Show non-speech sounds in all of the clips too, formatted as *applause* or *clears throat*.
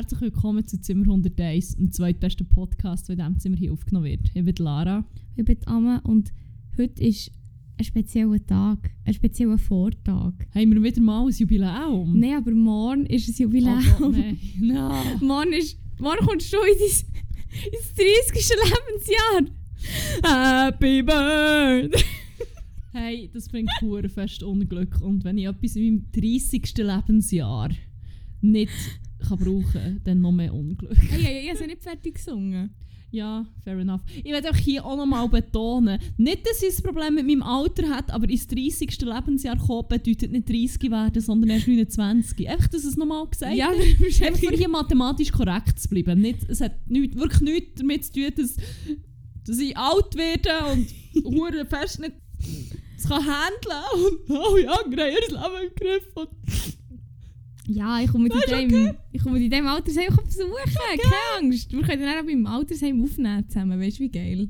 Herzlich willkommen zu Zimmer 101, dem zweitbesten Podcast, der in diesem Zimmer hier aufgenommen wird. Ich bin Lara. Ich bin Amme und heute ist ein spezieller Tag, ein spezieller Vortag. Haben wir wieder mal ein Jubiläum? Nein, aber morgen ist ein Jubiläum. Oh Gott, nein. *laughs* No. morgen, ist, morgen kommst du in dein, ins 30. Lebensjahr. Happy Birthday! Hey, das bringt pur fest Unglück. Und wenn ich etwas in meinem 30. Lebensjahr nicht kann brauchen dann noch mehr Unglück. Hey, hey, ich habe nicht fertig gesungen. Ja, fair enough. Ich werde auch hier auch nochmal betonen, nicht, dass ich ein Problem mit meinem Alter hat, aber ins 30. Lebensjahr kommen bedeutet nicht 30 werden, sondern erst 29. Einfach, dass es nochmal gesagt Ja, ist. Einfach für hier mathematisch korrekt zu bleiben. Nicht, es hat nicht, wirklich nichts damit zu tun, dass, dass ich alt werde und hure fest nicht es kann handeln und alle anderen haben ihr Leben im Griff. Und Ja, ich komme Das in ist dem, ich komme in dem Altersheim besuchen. Keine Angst. Wir können dann auch beim Altersheim aufnehmen zusammen. Weißt du, wie geil?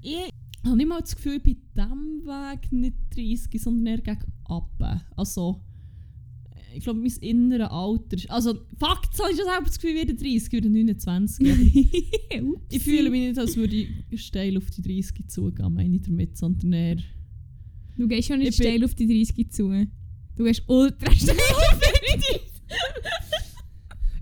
ich habe nicht mal das Gefühl, ich bin diesem Weg nicht 30, sondern eher gegen Appen. Also, ich glaube, mein inneres Alter ist... Also, jetzt habe ich schon selber das Gefühl, ich werde 30, ich werde 29. Aber *laughs* ich fühle mich nicht, als würde ich steil auf die 30 zugehen, meine ich damit, sondern eher... Du gehst schon nicht Ich steil auf die 30 zu. Du gehst ultra *laughs* steil auf die 30.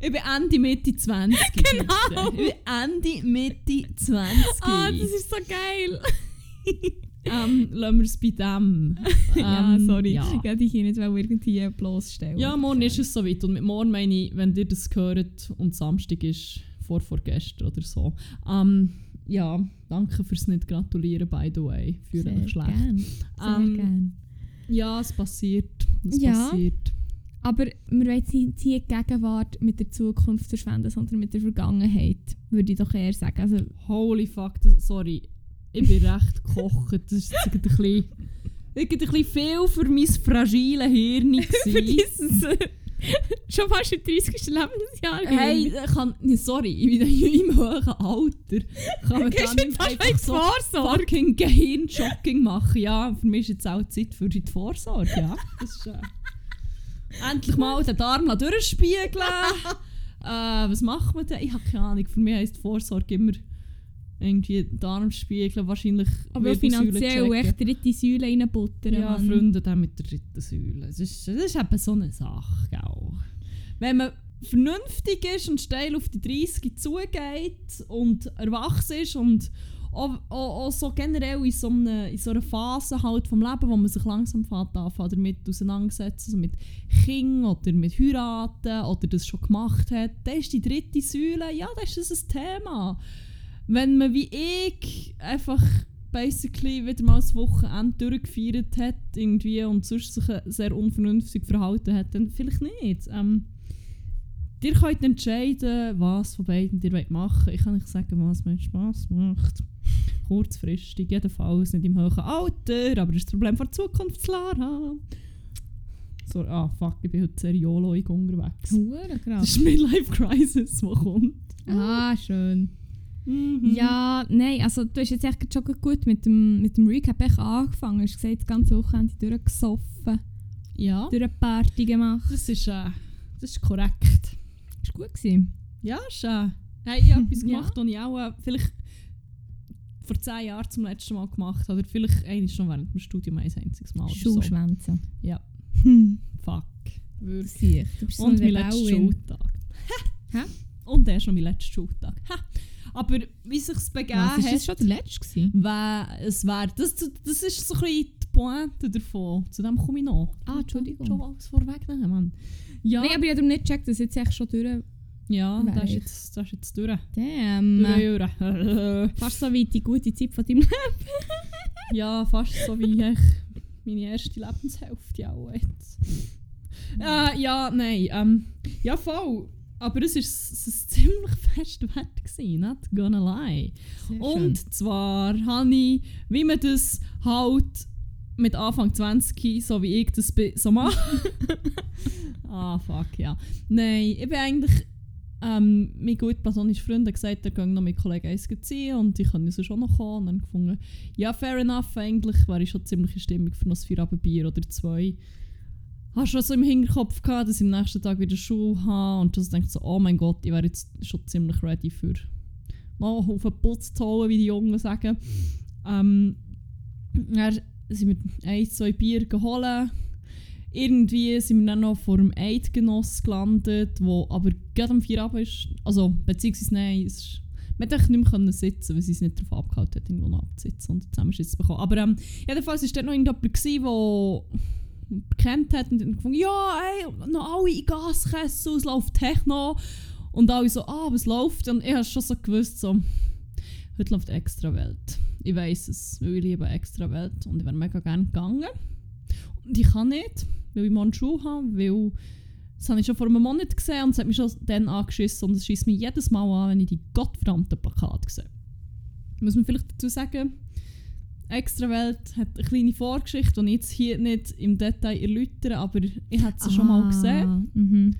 Ich bin Ende, Mitte 20. *laughs* Genau. Ich bin Ende, Mitte 20. Ah, das ist so geil. *laughs* ähm, lassen wir es bei dem. *laughs* ja, Ähm, sorry. Ja. Ich wollte dich hier nicht irgendwie bloßstellen. Ja, morgen ist es soweit. Und mit morgen meine ich, wenn ihr das hört und Samstag ist, vor vorgestern oder so. Ähm, ja, danke fürs nicht gratulieren, by the way. Sehr mich schlecht. gern. Sehr Ähm, gern. Ja, es passiert. Es Ja. passiert. Aber wir wollen nicht die Gegenwart mit der Zukunft verschwenden, sondern mit der Vergangenheit, würde ich doch eher sagen. Also, Holy fuck, das, sorry. Ich bin recht gekocht. Das ist ein bisschen, ein bisschen viel für mein fragile Hirn. *laughs* für dieses schon fast im 30. Lebensjahr. Hey, kann, sorry, ich bin in meinem hohen Alter. Kann man Gehst da du nicht einfach so Vorsorge? fucking Gehirnjogging machen? Ja, für mich ist jetzt auch Zeit für die Vorsorge, ja. Das ist, äh, endlich mal den Darm durchspiegeln. *laughs* äh, was macht man denn? Ich habe keine Ahnung. Für mich heisst Vorsorge immer irgendwie Darm spiegeln, wahrscheinlich Aber finanziell echt dritte Säule reinbuttern. Ja, Mann. Freunde, dann mit der dritten Säule. Das ist, das ist eben so eine Sache, gell? Wenn man vernünftig ist und steil auf die 30 zugeht und erwachsen ist und auch, auch, auch so generell in so, einer, in so einer Phase halt vom Leben, wo man sich langsam fährt, anfängt, damit auseinandersetzt, also mit Kindern oder mit Heiraten oder das schon gemacht hat, dann ist die dritte Säule, ja, das ist das ein Thema. Wenn man wie ich einfach basically wieder mal das Wochenende durchgefeiert hat irgendwie und sonst sich sehr unvernünftig verhalten hat, dann vielleicht nicht. Ähm, ihr könnt entscheiden, was von beiden ihr wollt machen Ich kann nicht sagen, was mir Spass macht. Kurzfristig, jedenfalls nicht im hohen Alter, aber das ist das Problem von der Zukunft, Lara. So, ah, fuck, ich bin heute sehr YOLOig unterwegs. Hure Das ist Midlife Crisis, die kommt. Ah, schön. Mhm. Ja, nein, also du hast jetzt echt schon gut mit dem, mit dem Recap echt angefangen. Du hast gesagt, das ganze Wochenende durchgesoffen, Ja, durch eine Party gemacht. das ist, äh, das ist korrekt. Das war gut. Gewesen. Ja, ist äh, hey, ich habe etwas *laughs* Ja. gemacht, was ich auch äh, vielleicht vor zehn Jahren zum letzten Mal gemacht. Oder vielleicht eigentlich schon während dem Studium ein einziges Mal. Oder so. Ja. Hm. Fuck. Wirklich. Und mein letzter. Schultag. *laughs* Hä? Und der ist noch mein letzter Schultag. Ha. Aber wie sich es begeben Was, ist hat, das schon der letzte wär, es wär, das, das ist so ein bisschen die Pointe davon. Zu dem komme ich noch. Ah, Entschuldigung. Schon alles vorwegnehmen, Mann. Ja, Nein, aber ich habe nicht gecheckt, dass jetzt echt schon durch... ja das ist, ich. jetzt, das ist jetzt durch. Damn. Durch. *laughs* Fast so wie die gute Zeit von deinem Leben. Ja, fast so wie ich meine erste Lebenshälfte auch jetzt. Äh, ja, nein. Ähm, ja, voll. Aber es war es ziemlich *laughs* fest wert, gewesen, not gonna lie. Und zwar habe ich, wie man das halt mit Anfang 20, so wie ich das bin, so mache. *laughs* ah, fuck, ja. Nein, ich bin eigentlich. Ähm, mein gut platonischer Freund hat gesagt, er gehe noch mit Kollegen eins ziehen und ich kann also schon noch kommen. Und dann gefunden, ja, fair enough, eigentlich wäre ich schon ziemlich in Stimmung für noch ein Feierabendbier oder zwei. habe schon so im Hinterkopf gehabt, dass ich am nächsten Tag wieder Schule habe und das denkt so, oh mein Gott, ich wäre jetzt schon ziemlich ready für mal auf den Putz zu holen, wie die Jungen sagen. Ähm, dann sind wir ein, zwei Bier geholt. Irgendwie sind wir dann noch vor dem Eidgenoss gelandet, wo aber gerade am 4 Abend ist, also beziehungsweise nein, es ist, man hätte nicht mehr sitzen weil sie es nicht darauf abgehalten hat, irgendwo noch abzusitzen und zusammen zu bekommen. Aber ähm, jedenfalls war dort noch irgendjemand, der bekannt hat und dann gefunden, ja, ey, noch alle in Gaskessel, es läuft Techno. Und alle so, ah, was läuft? Und ich habe schon so gewusst, so, heute läuft Extra Welt. Ich weiß es, weil ich liebe Extra Welt und ich wäre mega gerne gegangen. Und ich kann nicht, weil ich morgen Schule habe, weil das habe ich schon vor einem Monat gesehen und es hat mich schon dann angeschissen und es schießt mich jedes Mal an, wenn ich die gottverdammten Plakate sehe. Muss man vielleicht dazu sagen, Extra Welt hat eine kleine Vorgeschichte, die ich jetzt hier nicht im Detail erläutere, aber ich habe sie ah, schon mal gesehen. Mhm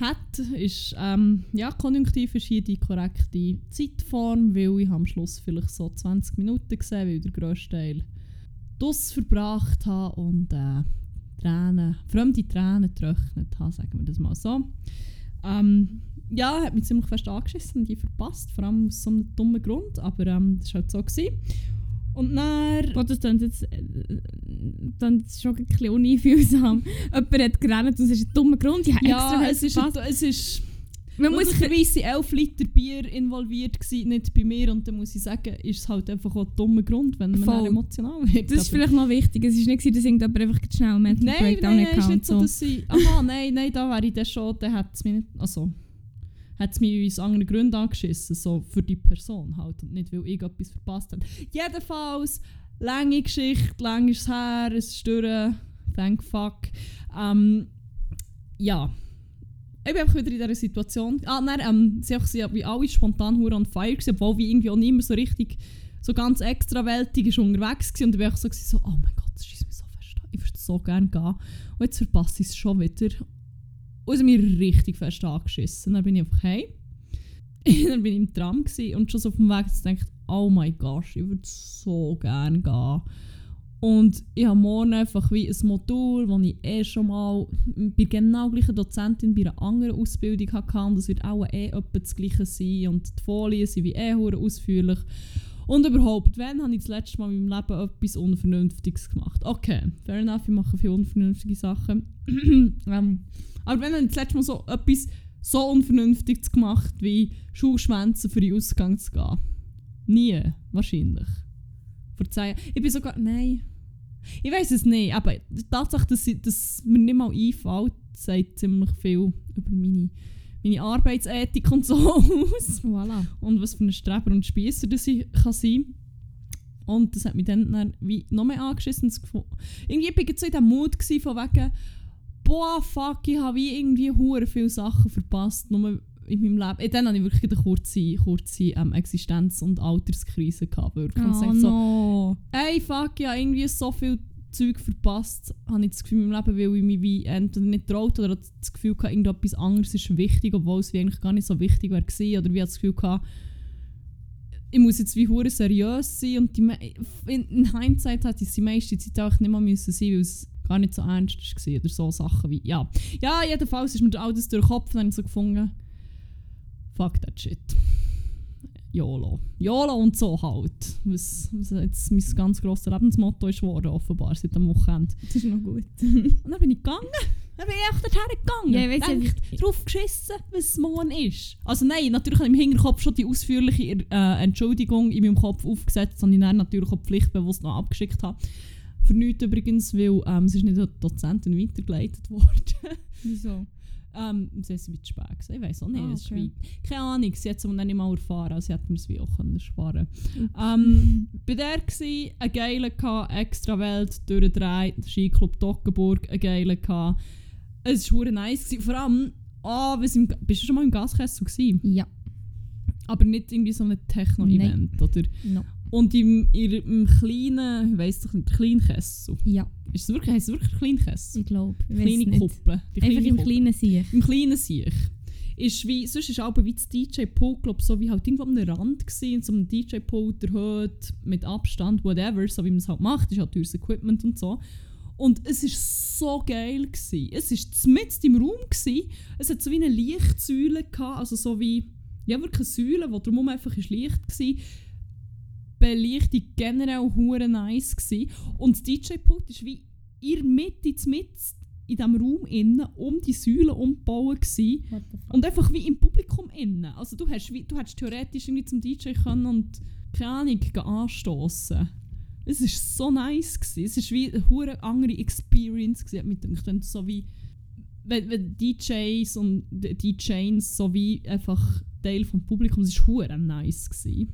hat, ist, ähm, ja, konjunktiv ist hier die korrekte Zeitform, weil ich am Schluss vielleicht so 20 Minuten gesehen, weil ich den grössten Teil das verbracht habe und äh, Tränen, fremde Tränen getrocknet habe, sagen wir das mal so. Ähm, ja, hat mich ziemlich fest angeschissen und die verpasst, vor allem aus so einem dummen Grund, aber ähm, das war halt so. Gewesen. Und dann... Gott, das klingt jetzt äh, dann schon ein bisschen uneinfühlsam. *laughs* Jemand hat gerannt und es ist ein dummer Grund. Ich ja, extra es ist, ein, es ist... Man muss möglicherweise 11 Liter Bier involviert gewesen, nicht bei mir. Und dann muss ich sagen, ist es halt einfach auch ein dummer Grund, wenn man emotional wird. Das ist vielleicht noch wichtig. Es ist nicht so, dass irgendjemand einfach schnell Mental nein, Breakdown nein, nein, ist nicht so, dass sie... Aha, *laughs* nein, nein, da wäre ich dann schon... Dann hat es mich nicht... Also hat es mich aus anderen Gründen angeschissen, so für die Person halt und nicht, weil ich etwas verpasst habe. Jedenfalls, lange Geschichte, lang ist es her, es ist durch, thank fuck. Ähm, ja, ich bin einfach wieder in dieser Situation. Ah, nein, ähm, sie waren wie alle spontan hure on fire, gewesen, obwohl wir irgendwie auch nicht mehr so richtig, so ganz extrawältig ist unterwegs waren. Und ich war so, so, oh mein Gott, das schießt mich so fest Ich würde so gerne gehen. Und jetzt verpasse ich es schon wieder. Und sie mir richtig fest angeschissen. Dann bin ich einfach hey. *laughs* dann bin ich im Tram und schon so auf dem Weg gedacht, oh mein Gott, ich würde so gerne gehen. Und ich habe morgen einfach wie ein Modul, das ich eh schon mal bei genau gleichen Dozentin bei einer anderen Ausbildung hatte. Und das wird auch eh etwa das Gleiche sein. Und die Folien sind wie eh ausführlich. Und überhaupt, wann habe ich das letzte Mal in meinem Leben etwas Unvernünftiges gemacht? Okay, fair enough, ich mache viele unvernünftige Sachen. *clears throat* ähm, aber wenn habe ich das letzte Mal so etwas so Unvernünftiges gemacht, wie Schulschwänzen für den Ausgang zu gehen? Nie, wahrscheinlich. Vor zehn Ich bin sogar. Nein. Ich weiß es nicht, aber die Tatsache, dass, ich, dass mir nicht mal einfällt, sagt ziemlich viel über meine meine Arbeitsethik und so *laughs* aus. Voilà. Und was für ein Streber und Spiesser das ich kann sein Und das hat mich dann, dann wie noch mehr angeschissen. Irgendwie war ich so in diesem Mut von wegen, boah, fuck, ich habe wie irgendwie hure viele Sachen verpasst, nur in meinem Leben. Und dann hatte ich wirklich eine kurze, kurze ähm, Existenz- und Alterskrise. Gehabt, wirklich. Oh, no. so, ey, fuck, ich habe irgendwie so viel Zeug verpasst, habe ich das Gefühl in meinem Leben, weil ich mich wie entweder nicht traut oder das Gefühl hatte, irgendetwas anderes ist wichtig, obwohl es wie eigentlich gar nicht so wichtig wäre gewesen. Oder wie das Gefühl hatte, ich muss jetzt wie hure seriös sein und die, in Hindsight hätte ich die meiste Zeit auch nicht mehr müssen sein, weil es gar nicht so ernst war oder so Sachen wie, ja. Ja, jedenfalls ist mir all das durch den Kopf und dann so gefunden, fuck that shit. YOLO. YOLO und so halt. Was, was jetzt mein ganz grosses Lebensmotto ist geworden, offenbar, seit dem Wochenende. Das ist noch gut. und dann bin ich gegangen. Dann bin ich echt dorthin gegangen. Ja, ich weiß nicht. drauf geschissen, was es morgen ist. Also nein, natürlich habe ich im Hinterkopf schon die ausführliche äh, Entschuldigung in meinem Kopf aufgesetzt, und ich dann natürlich auch pflichtbewusst noch abgeschickt habe. Für nichts übrigens, weil ähm, es ist nicht an die Dozentin weitergeleitet worden. Wieso? Ähm, sie bisschen spät gewesen. Ich weiß auch nicht. Ah, okay. Keine Ahnung, sie hat es dann nicht mal erfahren, also hätte man es wie auch können sparen ähm, *laughs* Bei der war ein geiler extra Welt durchdreht, Skiclub Toggenburg, ein geiler Es war nice. Gewesen. Vor allem, oh, bist du schon mal im Gaskessel? Gewesen? Ja. Aber nicht irgendwie so ein Techno-Event, oder? No. Und im, im kleinen, ich weiss doch nicht, Kleinkessel. Ja. Ist es wirklich, heisst es wirklich Kleinkessel? Ich glaube. Kleine Kuppel. Einfach im kleinen Siech. Im kleinen Siech. Ist wie, sonst ist aber wie das DJ-Pult, glaube so wie halt irgendwo am Rand gewesen, so einem DJ-Pult erhöht, mit Abstand, whatever, so wie man es halt macht, ist halt teures Equipment und so. Und es war so geil. Gewesen. Es war mitten im Raum. Gewesen. Es hat so wie eine Lichtsäule gehabt, also so wie, ja wirklich eine Säule, wo drumherum einfach ist Licht war. Belichtung generell hure nice gewesen. Und das DJ-Pult war wie in der Mitte, mit in diesem Raum innen, um die Säule umgebaut gewesen. Und einfach wie im Publikum innen. Also du, hast, wie, du hättest theoretisch irgendwie zum DJ können und keine Ahnung, anstoßen. Es war so nice. Gewesen. Es war wie eine hure andere Experience. Gewesen, mit dem, so wie wenn, wenn DJs und DJs so wie einfach Teil vom Publikum, es war hure nice. Gewesen.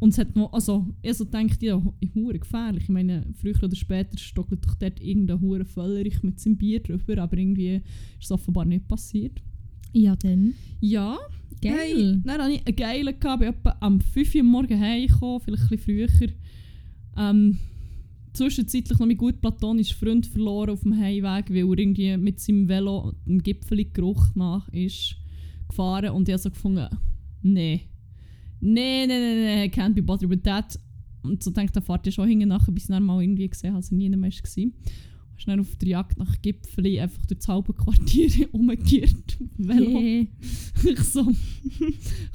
Und es hat noch, also, ich so denkt, ja, hure gefährlich. Ich meine, früher oder später stockelt doch dort irgendein hure Völlerich mit seinem Bier drüber, aber irgendwie ist es offenbar nicht passiert. Ja, dann. Ja. Geil. Hey, dann hatte ich einen geilen, gehabt, bin etwa am 5 Uhr morgens heimgekommen, vielleicht ein bisschen früher. Ähm, zwischenzeitlich noch meinen gut platonischen Freund verloren auf dem Heimweg, weil er irgendwie mit seinem Velo einen Gipfelgeruch nach ist gefahren und ich habe so gefunden, nee nee, nee, nee, nee, can't be bothered with that. Und so denkt der Vater schon hinten nachher, bis er mal irgendwie gesehen dass er nie mehr war. Und dann auf der Jagd nach Gipfeli einfach durch das halbe Quartier *laughs* umgekehrt. Velo. Yeah. *laughs* ich so, *laughs*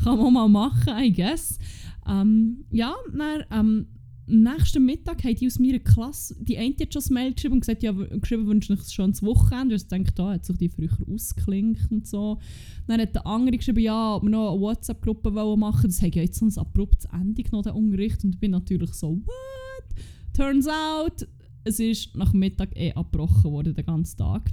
kann man mal machen, I guess. Ähm, ja, dann, ähm, nächsten Mittag haben die aus meiner Klasse, die eine hat schon das Mail geschrieben und gesagt, ja, geschrieben, wünsche ich schon das Wochenende. Ich denke, da hat sich die früher ausgeklinkt und so. Dann hat der andere geschrieben, ja, ob wir noch eine WhatsApp-Gruppe machen Das hat ja jetzt so ein abruptes Ende genommen, der Unterricht. Und ich bin natürlich so, what? Turns out, es ist nach Mittag eh abgebrochen worden, den ganzen Tag.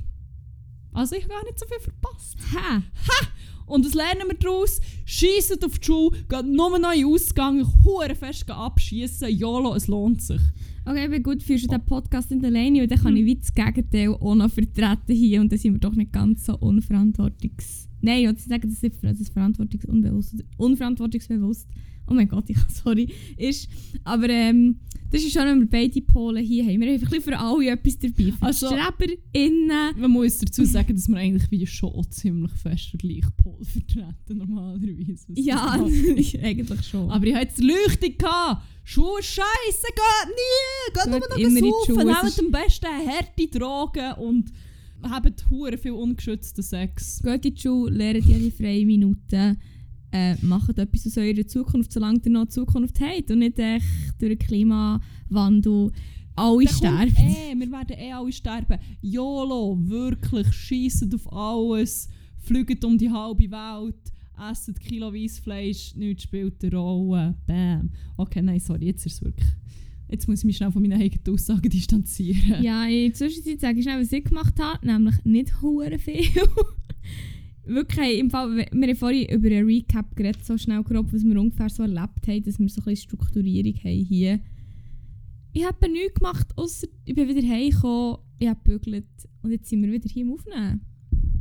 Also ich habe gar nicht so viel verpasst. Ha! Ha! Und das lernen wir daraus. Schiessen auf die Schule, geht nur noch in den Ausgang, hure fest abschießen. YOLO, es lohnt sich. Okay, aber gut, führst du den Podcast nicht alleine, und dann kann Hm. ich wie das Gegenteil auch noch vertreten hier und dann sind wir doch nicht ganz so unverantwortungs... Nein, ich wollte sagen, das ist verantwortungsunbewusst unverantwortungsbewusst. Oh mein Gott, *laughs* ich sorry. Ist, aber ähm, das ist schon, wenn wir beide Polen hier haben. Wir haben einfach ein für alle etwas dabei. Für Also- StreberInnen. Man muss dazu sagen, dass wir eigentlich wie schon auch ziemlich fest den gleichen Pol vertreten, normalerweise. Ja, *laughs* eigentlich schon. Aber ich hatte jetzt Leuchtung. gehabt. Schuhe scheiße, geht nie! Geht nur noch immer in die saufen, es nehmt am besten harte Drogen und habt hure viel ungeschützten Sex. Geht in die Schule, lernt jede freie Minute. Äh, macht etwas aus eurer Zukunft, solange ihr noch Zukunft habt und nicht echt durch den Klimawandel alle kommt sterben. Eh, wir werden eh alle sterben. YOLO, wirklich, schiessen auf alles, fliegt um die halbe Welt, essen kiloweise Fleisch, nichts spielt eine Rolle. Bam. Okay, nein, sorry, jetzt ist es wirklich... Jetzt muss ich mich schnell von meinen eigenen Aussagen distanzieren. Ja, in der Zwischenzeit sage ich schnell, was ich gemacht habe, nämlich nicht hure viel. Wirklich, im Fall, wir haben vorhin über einen Recap geredet, so schnell grob, was wir ungefähr so erlebt haben, dass wir so ein bisschen Strukturierung haben hier. Ich habe nichts gemacht, außer ich bin wieder heimgekommen, ich habe gebügelt und jetzt sind wir wieder hier im Aufnehmen.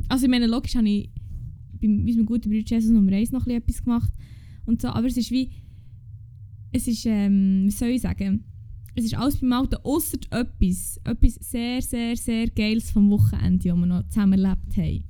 Also ich meine, logisch habe ich bei unserem guten Bruder Jesus Nummer 1 noch etwas gemacht und so, aber es ist wie, es ist, ähm, wie soll ich sagen, es ist alles beim Alten, ausser etwas, etwas sehr, sehr, sehr Geiles vom Wochenende, das wir noch zusammen erlebt haben.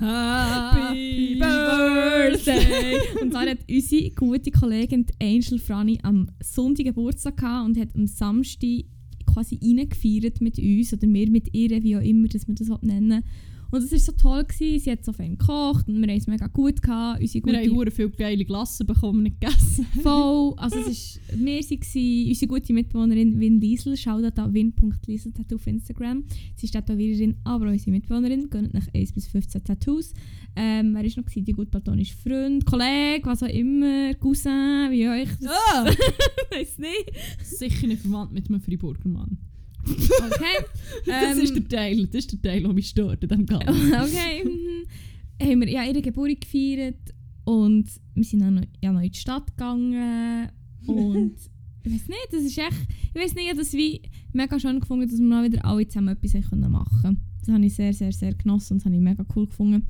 Happy Birthday! und zwar hat unsere gute Kollegin Angel Franny am Sonntag Geburtstag gehabt und hat am Samstag quasi reingefeiert mit uns oder wir mit ihr, wie auch immer, dass wir das nennen. Und es war so toll, gewesen. sie hat so viel gekocht und wir haben es mega gut gehabt. Unsere Wir gute haben hure viel geile Glassen bekommen, wir nicht gegessen Voll. Also es ist, wir waren unsere gute Mitbewohnerin Win Liesel. Schaut da win.liesel Tattoo auf Instagram. Sie ist Tätowiererin, aber unsere Mitbewohnerin. Gönnt nach 1 bis 15 Tattoos. Ähm, wer ist noch gewesen? Die gut platonische Freund, Kollege, was auch immer, Cousin, wie euch das Ah! *laughs* weiß nicht. Sicher nicht verwandt mit einem Freiburger Mann. Okay. *laughs* Das Ähm, ist der Teil, das ist der Teil, der mich stört in diesem Ganzen. *laughs* okay. mhm. haben wir ja ihre Geburt gefeiert und wir sind dann noch, ja, noch in die Stadt gegangen und *laughs* ich weiß nicht, das ist echt, ich weiß nicht, ich habe das wie mega schön gefunden, dass wir mal wieder alle zusammen etwas haben können machen Das habe ich sehr, sehr, sehr genossen und das habe ich mega cool gefunden.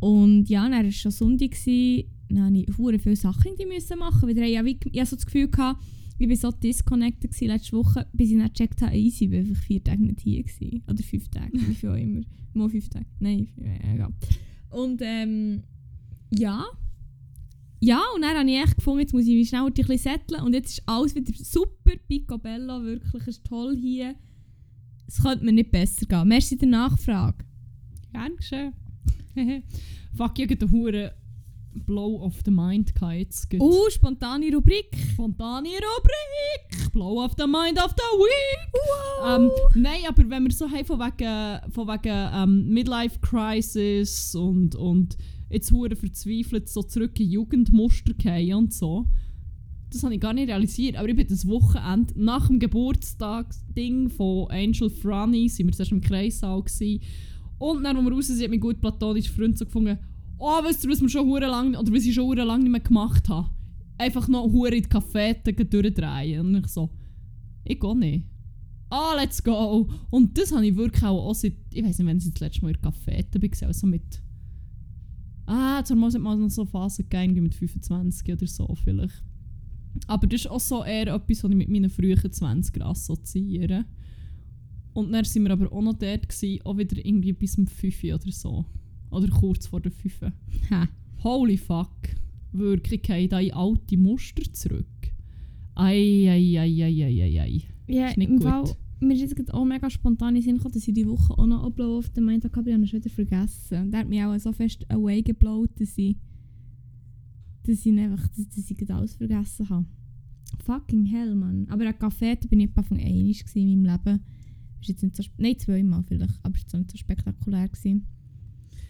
Und ja, dann war es schon Sonntag, gewesen, dann musste ich viele Sachen müssen machen, weil ich, ja, ich hatte so das Gefühl, gehabt, ich war so disconnected gewesen letzte Woche, bis ich dann gecheckt habe, easy, ich war einfach vier Tage nicht hier. Gewesen. Oder fünf Tage, wie viel auch immer. *laughs* Mal fünf Tage. Nein, egal. Und ähm, ja. Ja, und dann habe ich echt gefunden, jetzt muss ich mich schnell ein bisschen setteln und jetzt ist alles wieder super, picobello, wirklich, es ist toll hier. Es könnte mir nicht besser gehen. Merci der Nachfrage. Gern geschehen. *laughs* Fuck, ich habe den Huren Blow of the Mind gehabt. Uh, spontane Rubrik. Spontane Rubrik! Blow of the Mind of the Week! Wow. Ähm, nein, aber wenn wir so haben von wegen, von wegen ähm, Midlife Crisis und, und jetzt hure verzweifelt so zurück in Jugendmuster gehen und so, das habe ich gar nicht realisiert. Aber ich bin das Wochenende nach dem Geburtstagsding von Angel Franny, sind wir zuerst im Kreissaal gewesen. Und dann, als wir raus sind, hat mein gut platonischer Freund so gefunden, oh, weißt du, was wir schon hure lang, oder was ich schon hure lang nicht mehr gemacht habe? Einfach noch hure in die Cafete durchdrehen. Und ich so, ich gehe nicht. Ah, let's go! Und das habe ich wirklich auch, auch seit, ich weiß nicht, wenn ich das letzte Mal in der Cafete war, also mit, ah, zur Mal hat mal so Phasen gegeben, irgendwie mit 25 oder so vielleicht. Aber das ist auch so eher etwas, was ich mit meinen frühen 20 assoziiere. Und dann sind wir aber auch noch dort, gewesen, auch wieder irgendwie bis zum 5 oder so. Oder kurz vor der 5. Ha. Holy fuck. Wirklich, ich da in alte Muster zurück. Ei, ei, ei, ei, ei, ei, ei. Ja, Ist nicht im gut. Fall, mir ist jetzt auch mega spontan in den Sinn gekommen, dass ich die Woche auch noch Upload auf den hatte, aber ich habe schon wieder vergessen. Der hat mich auch so fest away geblowt, dass ich, dass ich einfach, dass, dass ich alles vergessen habe. Fucking hell, Mann. Aber an Kaffee da bin ich etwa von gewesen in meinem Leben. Ist jetzt nicht so, nein, zweimal vielleicht, aber es war nicht so spektakulär. Gewesen.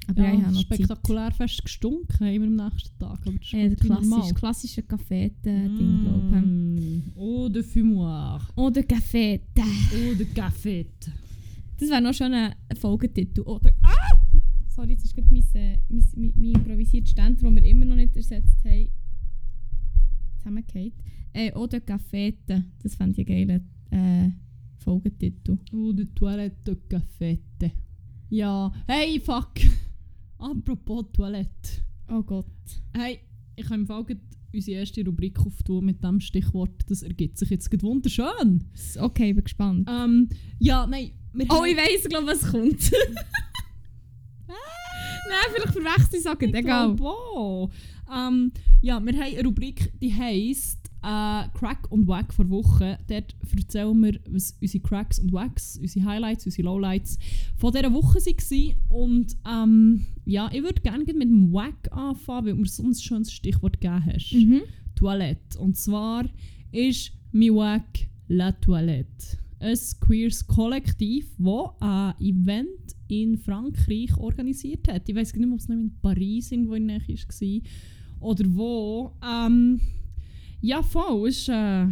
Aber ja, ich habe noch Zeit. spektakulär fest gestunken wir am nächsten Tag. Aber das gut, normal. klassische, klassische Kaffee-Ding, glaube Mm. Oh, de fumoir. ich. Oder Kaffee. Oh, de café. Das wäre noch schon ein Folgetitel. Oder. Ah! Sorry, jetzt ist gerade mein, äh, mein, mein, mein improvisiertes Ständer, das wir immer noch nicht ersetzt haben, zusammengefallen. Äh, oder Cafete. Das fände ich einen geilen äh, Folgetitel. Oh, de toilette cafete. Ja, hey, fuck. Apropos Toilette. Oh Gott. Hey, ich habe im Fall unsere erste Rubrik auftun mit dem Stichwort. Das ergibt sich jetzt wunderschön. Okay, ich bin gespannt. Ähm, ja, nein. Oh, ich weiss, glaube was kommt. *laughs* Nein, vielleicht verwechsel ich es auch. Egal. Ähm, ja, wir haben eine Rubrik, die heisst äh, Crack und Wack vor Woche. Dort erzählen wir, was unsere Cracks und Wacks, unsere Highlights, unsere Lowlights von dieser Woche waren. Und ähm, ja, ich würde gerne mit dem Wack anfangen, weil du mir so ein schönes Stichwort gegeben hast. Mhm. Toilette. Und zwar ist mein Wack La Toilette. Ein queers Kollektiv, das ein Event in Frankreich organisiert hat. Ich weiß nicht, ob es noch in Paris irgendwo in der Nähe war. Oder wo. Ähm, ja, voll. Ist, äh,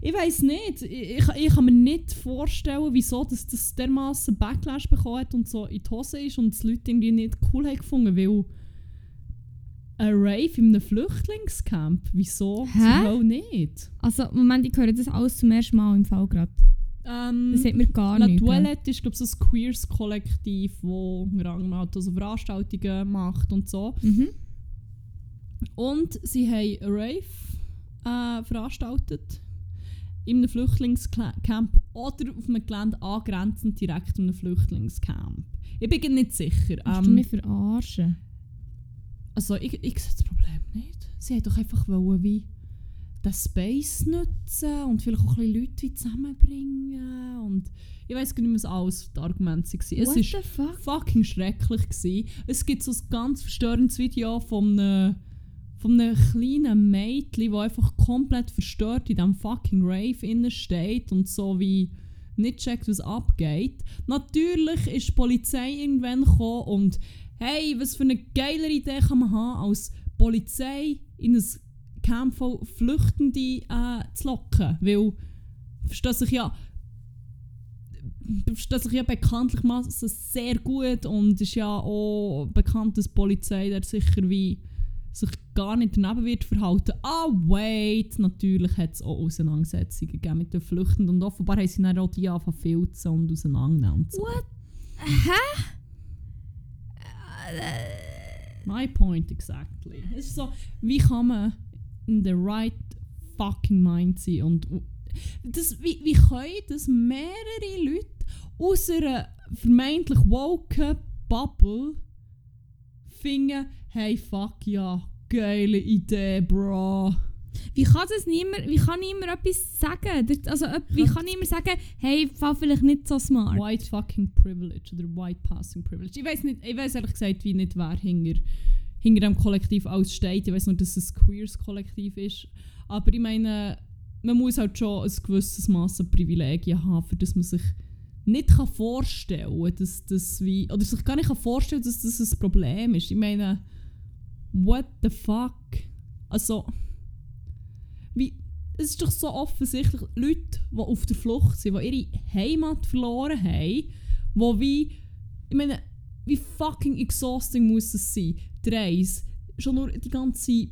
ich weiß nicht. Ich, ich, ich kann mir nicht vorstellen, wieso das, das dermaßen Backlash bekommen hat und so in die Hose ist und die Leute irgendwie nicht cool haben gefunden, weil ein Rave in einem Flüchtlingscamp, wieso Hä? auch nicht? Also, Moment, ich höre das alles zum ersten Mal im Fall gerade. Ähm, Das sagt mir gar La nichts. Toilette ist glaube ich so ein queers Kollektiv, das halt also Veranstaltungen macht und so. Mhm. Und sie haben Rave äh, veranstaltet. In einem Flüchtlingscamp oder auf einem Gelände angrenzend direkt an einem Flüchtlingscamp. Ich bin nicht sicher. Du Ähm, mich verarschen? also ich, ich sehe das Problem nicht. Sie wollten doch einfach wollen, wie den Space nutzen und vielleicht auch ein bisschen Leute wie zusammenbringen. Und ich weiß gar nicht was alles die Argumente waren. Es What the fuck? fucking schrecklich. Gewesen. Es gibt so ein ganz verstörendes Video von einem, von einem kleinen Mädchen, das einfach komplett verstört in diesem fucking Rave innen steht und so wie nicht checkt, was abgeht. Natürlich ist die Polizei irgendwann gekommen und hey, was für eine geilere Idee kann man haben, als Polizei in ein Camp von Flüchtenden äh, zu locken. Weil, versteht sich ja, versteht sich ja bekanntlichermaßen sehr gut und ist ja auch bekannt, dass die Polizei da sicher wie sich gar nicht daneben wird verhalten. Ah, wait! Natürlich hat es auch Auseinandersetzungen gegeben mit den Flüchtenden und offenbar haben sie dann auch die angefangen filzen und auseinandernehmen. What? Hä? My point exactly. Es ist so, wie kann man in the right fucking mind sein und das, wie, wie können das mehrere Leute aus einer vermeintlich woke Bubble finden, hey fuck ja, geile Idee, bro. Wie kann das niemand, wie kann niemand etwas sagen? Also, wie kann niemand sagen, hey, fall vielleicht nicht so smart? White fucking Privilege oder White Passing Privilege. Ich weiß nicht, ich weiß ehrlich gesagt wie nicht, wer hinter, hinter dem Kollektiv alles steht. Ich weiß nur, dass es ein queers Kollektiv ist. Aber ich meine, man muss halt schon ein gewisses Maß an Privilegien haben, für das man sich nicht kann vorstellen kann, dass das wie, oder sich gar nicht kann vorstellen dass das ein Problem ist. Ich meine, what the fuck? Also, wie, es ist doch so offensichtlich, Leute, die auf der Flucht sind, die ihre Heimat verloren haben, wo wie, ich meine, wie fucking exhausting muss es sein? Die Reise, schon nur die ganze,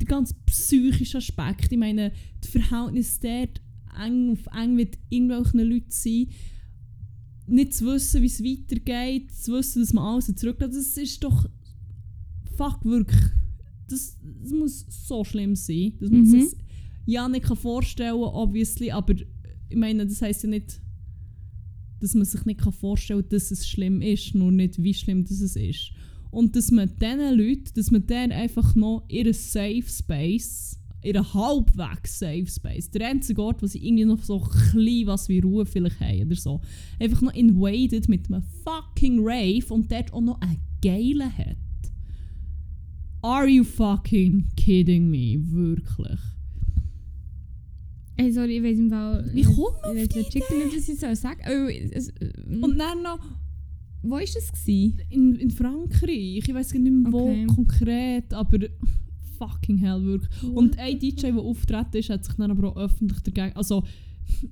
der ganze psychische Aspekt, ich meine, das Verhältnis dort eng auf eng mit irgendwelchen Leuten sein, nicht zu wissen, wie es weitergeht, zu wissen, dass man alles zurücklässt, das ist doch, fuck, wirklich, das, das muss so schlimm sein, dass man Mhm. sich ja nicht kann vorstellen obviously, aber ich meine, das heisst ja nicht, dass man sich nicht kann vorstellen kann, dass es schlimm ist, nur nicht, wie schlimm das es ist. Und dass man diesen Leuten, dass man denen einfach noch ihren Safe Space, ihren halbwegs Safe Space, der einzige Ort, wo sie irgendwie noch so klein was wie Ruhe vielleicht haben oder so, einfach noch invaded mit einem fucking Rave und dort auch noch einen geilen hat. Are you fucking kidding me? Wirklich. Ey, sorry, ich weiß im Fall... Wie kommt man ich auf die nicht, nicht, was ich. Oh, es, Und und dann noch wo war das? Gewesen? in, in Frankreich, ich weiß nicht mehr Okay. wo konkret, aber fucking hell wirklich. Und ein DJ, der auftreten ist, hat sich dann aber auch öffentlich dagegen. Also,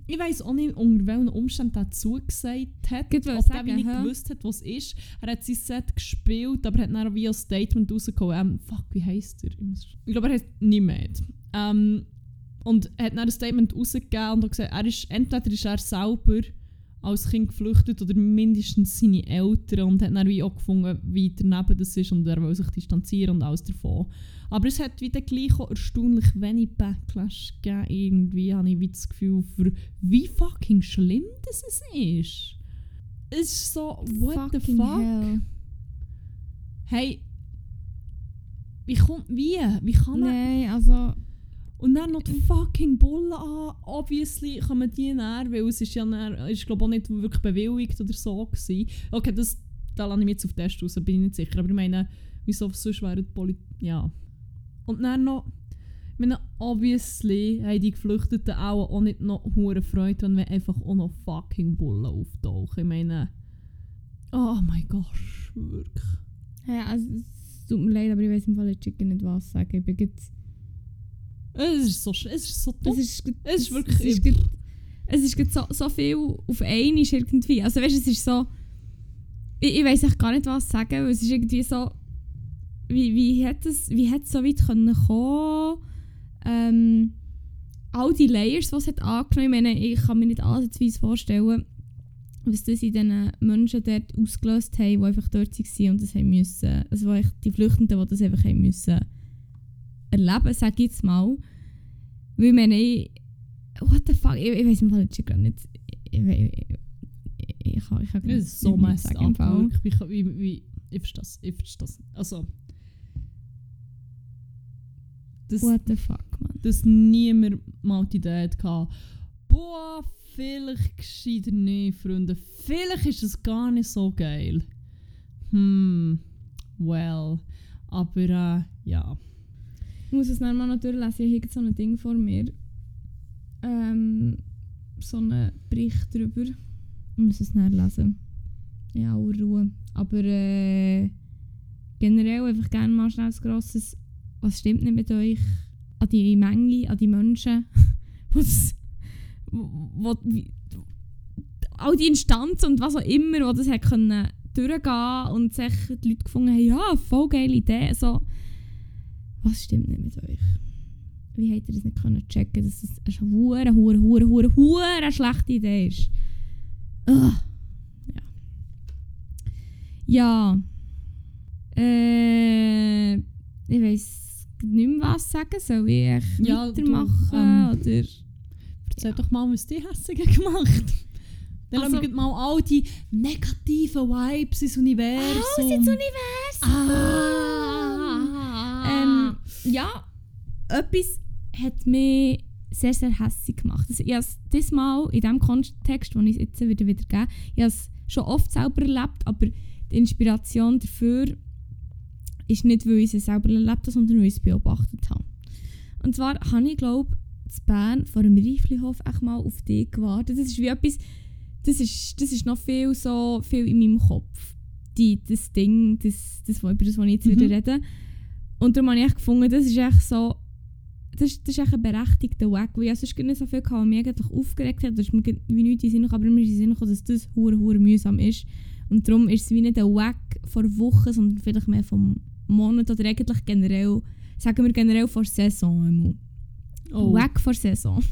ich weiß auch nicht, unter welchen Umständen er zugesagt hat. Gut, wollte ob er nicht gewusst hat, was ist. Er hat sein Set gespielt, aber hat dann auch wie ein Statement rausgekommen. Ähm, fuck, wie heisst er? Ich, glaube, er heißt Nimed. Ähm, und er hat dann ein Statement rausgegeben und hat gesagt, er ist, entweder ist er selber als Kind geflüchtet oder mindestens seine Eltern und hat dann wie auch gefunden, wie daneben das ist und er will sich distanzieren und alles davon. Aber es hat wieder gleich auch erstaunlich wenig Backlash gegeben. Irgendwie habe ich wie das Gefühl, für wie fucking schlimm das es ist. Es ist so, what the Fucking fuck? hell. Hey, wie kommt, wie? Wie kann er... Nein, also... Und dann noch die fucking Bullen an. Obviously kommen die näher, weil es ist ja näher, ist glaube auch nicht wirklich bewilligt oder so gewesen. Okay, das, da lasse ich mich jetzt auf den Test raus, bin ich nicht sicher. Aber ich meine, wieso sonst wäre die Polizei... Ja. Und dann noch... Ich meine, obviously haben die Geflüchteten auch, auch nicht noch hure Freude, wenn einfach auch noch fucking Bullen auftauchen. Ich meine... Oh mein Gott, wirklich. Ja, also, es tut mir leid, aber ich weiß im Fall jetzt nicht was sagen. Ich bin jetzt... Es ist so, es ist so dumm. Es ist, Es ist wirklich- Es ist, es ist gut so, so viel auf einmal irgendwie. Also weißt du, es ist so... Ich, ich weiß echt gar nicht, was sagen, weil es ist irgendwie so... Wie, wie hat es wie hat es so weit können kommen? Ähm, all die Layers, die es hat angenommen, ich meine, ich kann mir nicht ansatzweise vorstellen, was das in diesen Menschen dort ausgelöst haben, die einfach dort waren und das haben müssen, also die Flüchtenden, die das einfach haben müssen erleben, sage ich jetzt mal. Weil ich meine, ich, what the fuck, ich, ich weiß im Fall jetzt gerade nicht, ich, ich, ich, ich, ich, kann, ich kann Das ist so messed sagen ich verstehe das, ich verstehe das. Also... Das, What the fuck, man. dass niemand mal die Idee hatte, boah, vielleicht gescheiter nicht, Freunde. Vielleicht ist es gar nicht so geil. Hm, well. Aber äh, ja. Ich muss es dann mal durchlesen, ich habe so ein Ding vor mir. Ähm, so einen Bericht darüber. Ich muss es dann lesen. In aller Ruhe. Aber äh, generell einfach gerne mal schnell ein grosses «Was stimmt nicht mit euch?» an die Menge, an die Menschen, *laughs* wo's- wo, wie, all die Instanzen und was auch immer, wo das hat können durchgehen und sich die Leute gefunden haben, ja, voll geile Idee. So, was stimmt nicht mit euch? Wie habt ihr das nicht können checken, dass es eine hure, hure, hure, hure, hure schlechte Idee ist? Ugh. Ja. Ja. Äh, ich weiß nicht mehr was sagen. Soll ich echt Ja, du, weitermachen? ähm, oder? Erzähl doch mal, was die Hässigen gemacht Dann Also- lassen wir gleich mal all die negativen Vibes ins Universum. Oh, ins Universum! Ah! Ja, etwas hat mich sehr, sehr hässlich gemacht. Also, ich habe es diesmal in dem Kontext, den ich es jetzt wieder wieder gebe, ich habe es schon oft selber erlebt, aber die Inspiration dafür ist nicht, weil ich es selber erlebt habe, sondern weil ich es beobachtet habe. Und zwar habe ich, glaube ich, in Bern vor einem Reiflihof echt mal auf dich gewartet. Das ist wie etwas, das ist, das ist noch viel, so, viel in meinem Kopf. Die, das Ding, das, das, über das, was ich jetzt Mhm. wieder rede. Und darum habe ich gefunden, das ist echt so, das, ist- das ist echt ein berechtigter Weg, weil ich sonst nicht so viel hatte, was mich eigentlich aufgeregt hat. Das ist mir wie nichts in Sinn gekommen, aber mir ist in Sinn gekommen, dass das hure hure mühsam ist. Und darum ist es wie nicht ein Weg vor Wochen, sondern vielleicht mehr vom Monat oder eigentlich generell, sagen wir generell vor Saison einmal. Oh. Weg vor Saison.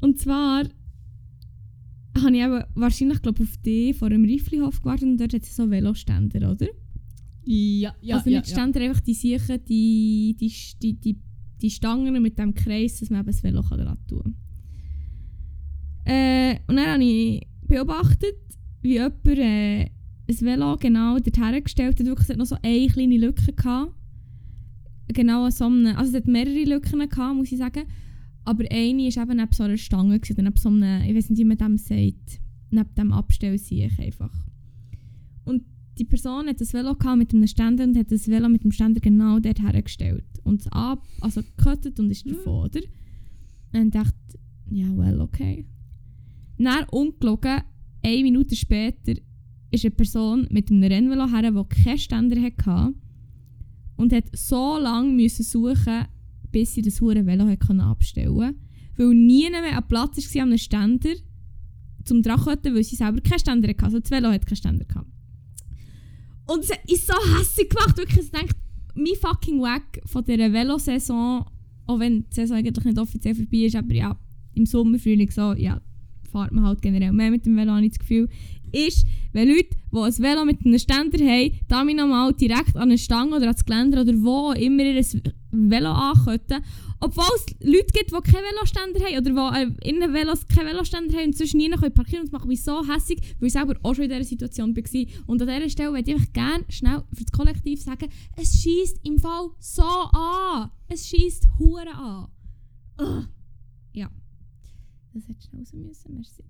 Und zwar habe ich eben wahrscheinlich glaub, auf dich vor einem Reiflihof gewartet und dort hat es so Veloständer, oder? Ja, ja, also ja, nicht ja. Ständer, einfach die Siechen, die, die, die, die, die Stangen mit dem Kreis, dass man eben das Velo dran tun kann. Äh, und dann habe ich beobachtet, wie jemand äh, ein Velo genau dorthin gestellt hat. Wirklich, es hat noch so eine kleine Lücke gehabt. Genau an so einem, also es hat mehrere Lücken gehabt, muss ich sagen. Aber eine war eben neben so einer Stange, gewesen, neben so einem, ich weiß nicht, wie man dem sagt, neben dem Abstellsiech einfach. Die Person hat das Velo mit einem Ständer und hat das Velo mit dem Ständer genau dort hergestellt. Und es ab, also gekottet und ist Mhm. davon, oder? Und dachte, ja, well, okay. Dann ungelogen, eine Minute später, ist eine Person mit einem Rennvelo her, die keinen Ständer hatte und hat so lange müssen suchen, bis sie das hure Velo abstellen konnte. Weil nie mehr ein Platz war an einem Ständer zum Drachötten, weil sie selber keinen Ständer hatte. Also das Velo hat keinen Ständer gehabt. Und es ist so hässlich gemacht, wirklich. Ich denke, mein fucking Weg von dieser Velosaison, auch wenn die Saison eigentlich nicht offiziell vorbei ist, aber ja, im Sommer, Frühling so, ja, fahrt man halt generell mehr mit dem Velo, habe ich das Gefühl, ist, wenn Leute, die ein Velo mit einem Ständer haben, da mich nochmal direkt an eine Stange oder ans Geländer oder wo immer ihr Velo ankötten, obwohl es Leute gibt, die keinen Veloständer haben oder die äh, in ihren Velos keinen Veloständer haben und sonst nie können parkieren und das macht mich so hässlich, weil ich selber auch schon in dieser Situation war. Und an dieser Stelle würde ich gerne schnell für das Kollektiv sagen, es schießt im Fall so an. Es schießt hure an. Ugh. Das hätte schnell raus müssen, merci.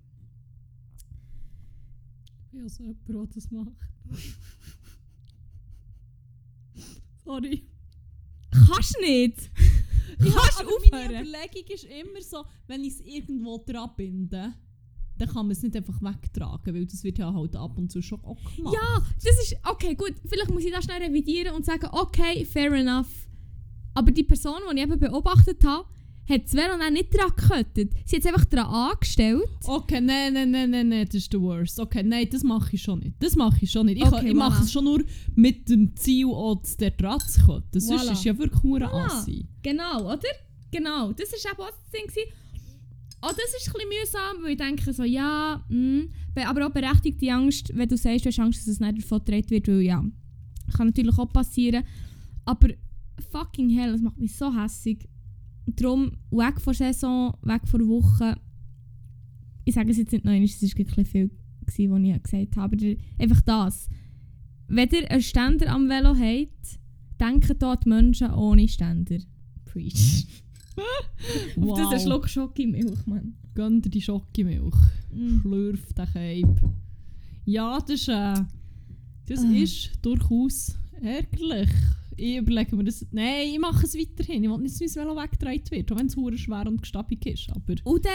Ja, so jemand, der das macht. Sorry. Kannst nicht! Ja, Kannst aber aufhören? meine Überlegung ist immer so, wenn ich es irgendwo dran binde, dann kann man es nicht einfach wegtragen, weil das wird ja halt ab und zu schon auch gemacht. Ja, das ist. Okay, gut. Vielleicht muss ich das schnell revidieren und sagen, okay, fair enough. Aber die Person, die ich eben beobachtet habe, hat dann nicht dran gekettet. Sie hat es einfach dran angestellt. Okay, nein, nein, nein, nein, nein, das ist der Worst. Okay, nein, das mache ich schon nicht. Das mache ich schon nicht. Ich, Okay, ich mache es schon nur mit dem Ziel, auch der dran zu. Das Voilà. ist ja wirklich nur Voilà. assi. Genau, oder? Genau. Das war eben auch das Ding. gewesen. Auch das ist ein bisschen mühsam, weil ich denke so, ja, mh, be- aber auch berechtigte Angst, wenn du sagst, du hast Angst, dass es nicht davon gedreht wird, weil ja, kann natürlich auch passieren. Aber fucking hell, das macht mich so hässig. Darum, weg von Saison, weg von Woche. Ich sage es jetzt nicht noch einmal, es war wirklich viel, gewesen, was ich gesagt habe. Aber der, einfach das. Wenn ihr einen Ständer am Velo habt, denkt hier an die Menschen ohne Ständer. Preach. *laughs* Wow. Das ist ein Schluck Schokimilch, Mann. Gönn dir die Schokimilch. Mm. Schlürf den Cape. Ja, das ist, äh, das Ah. ist durchaus ärgerlich. Ich überlege mir das. Nein, ich mache es weiterhin. Ich will nicht, dass mein Velo weggetragen wird, auch wenn es schwer und gestabig ist. Aber ich Und dann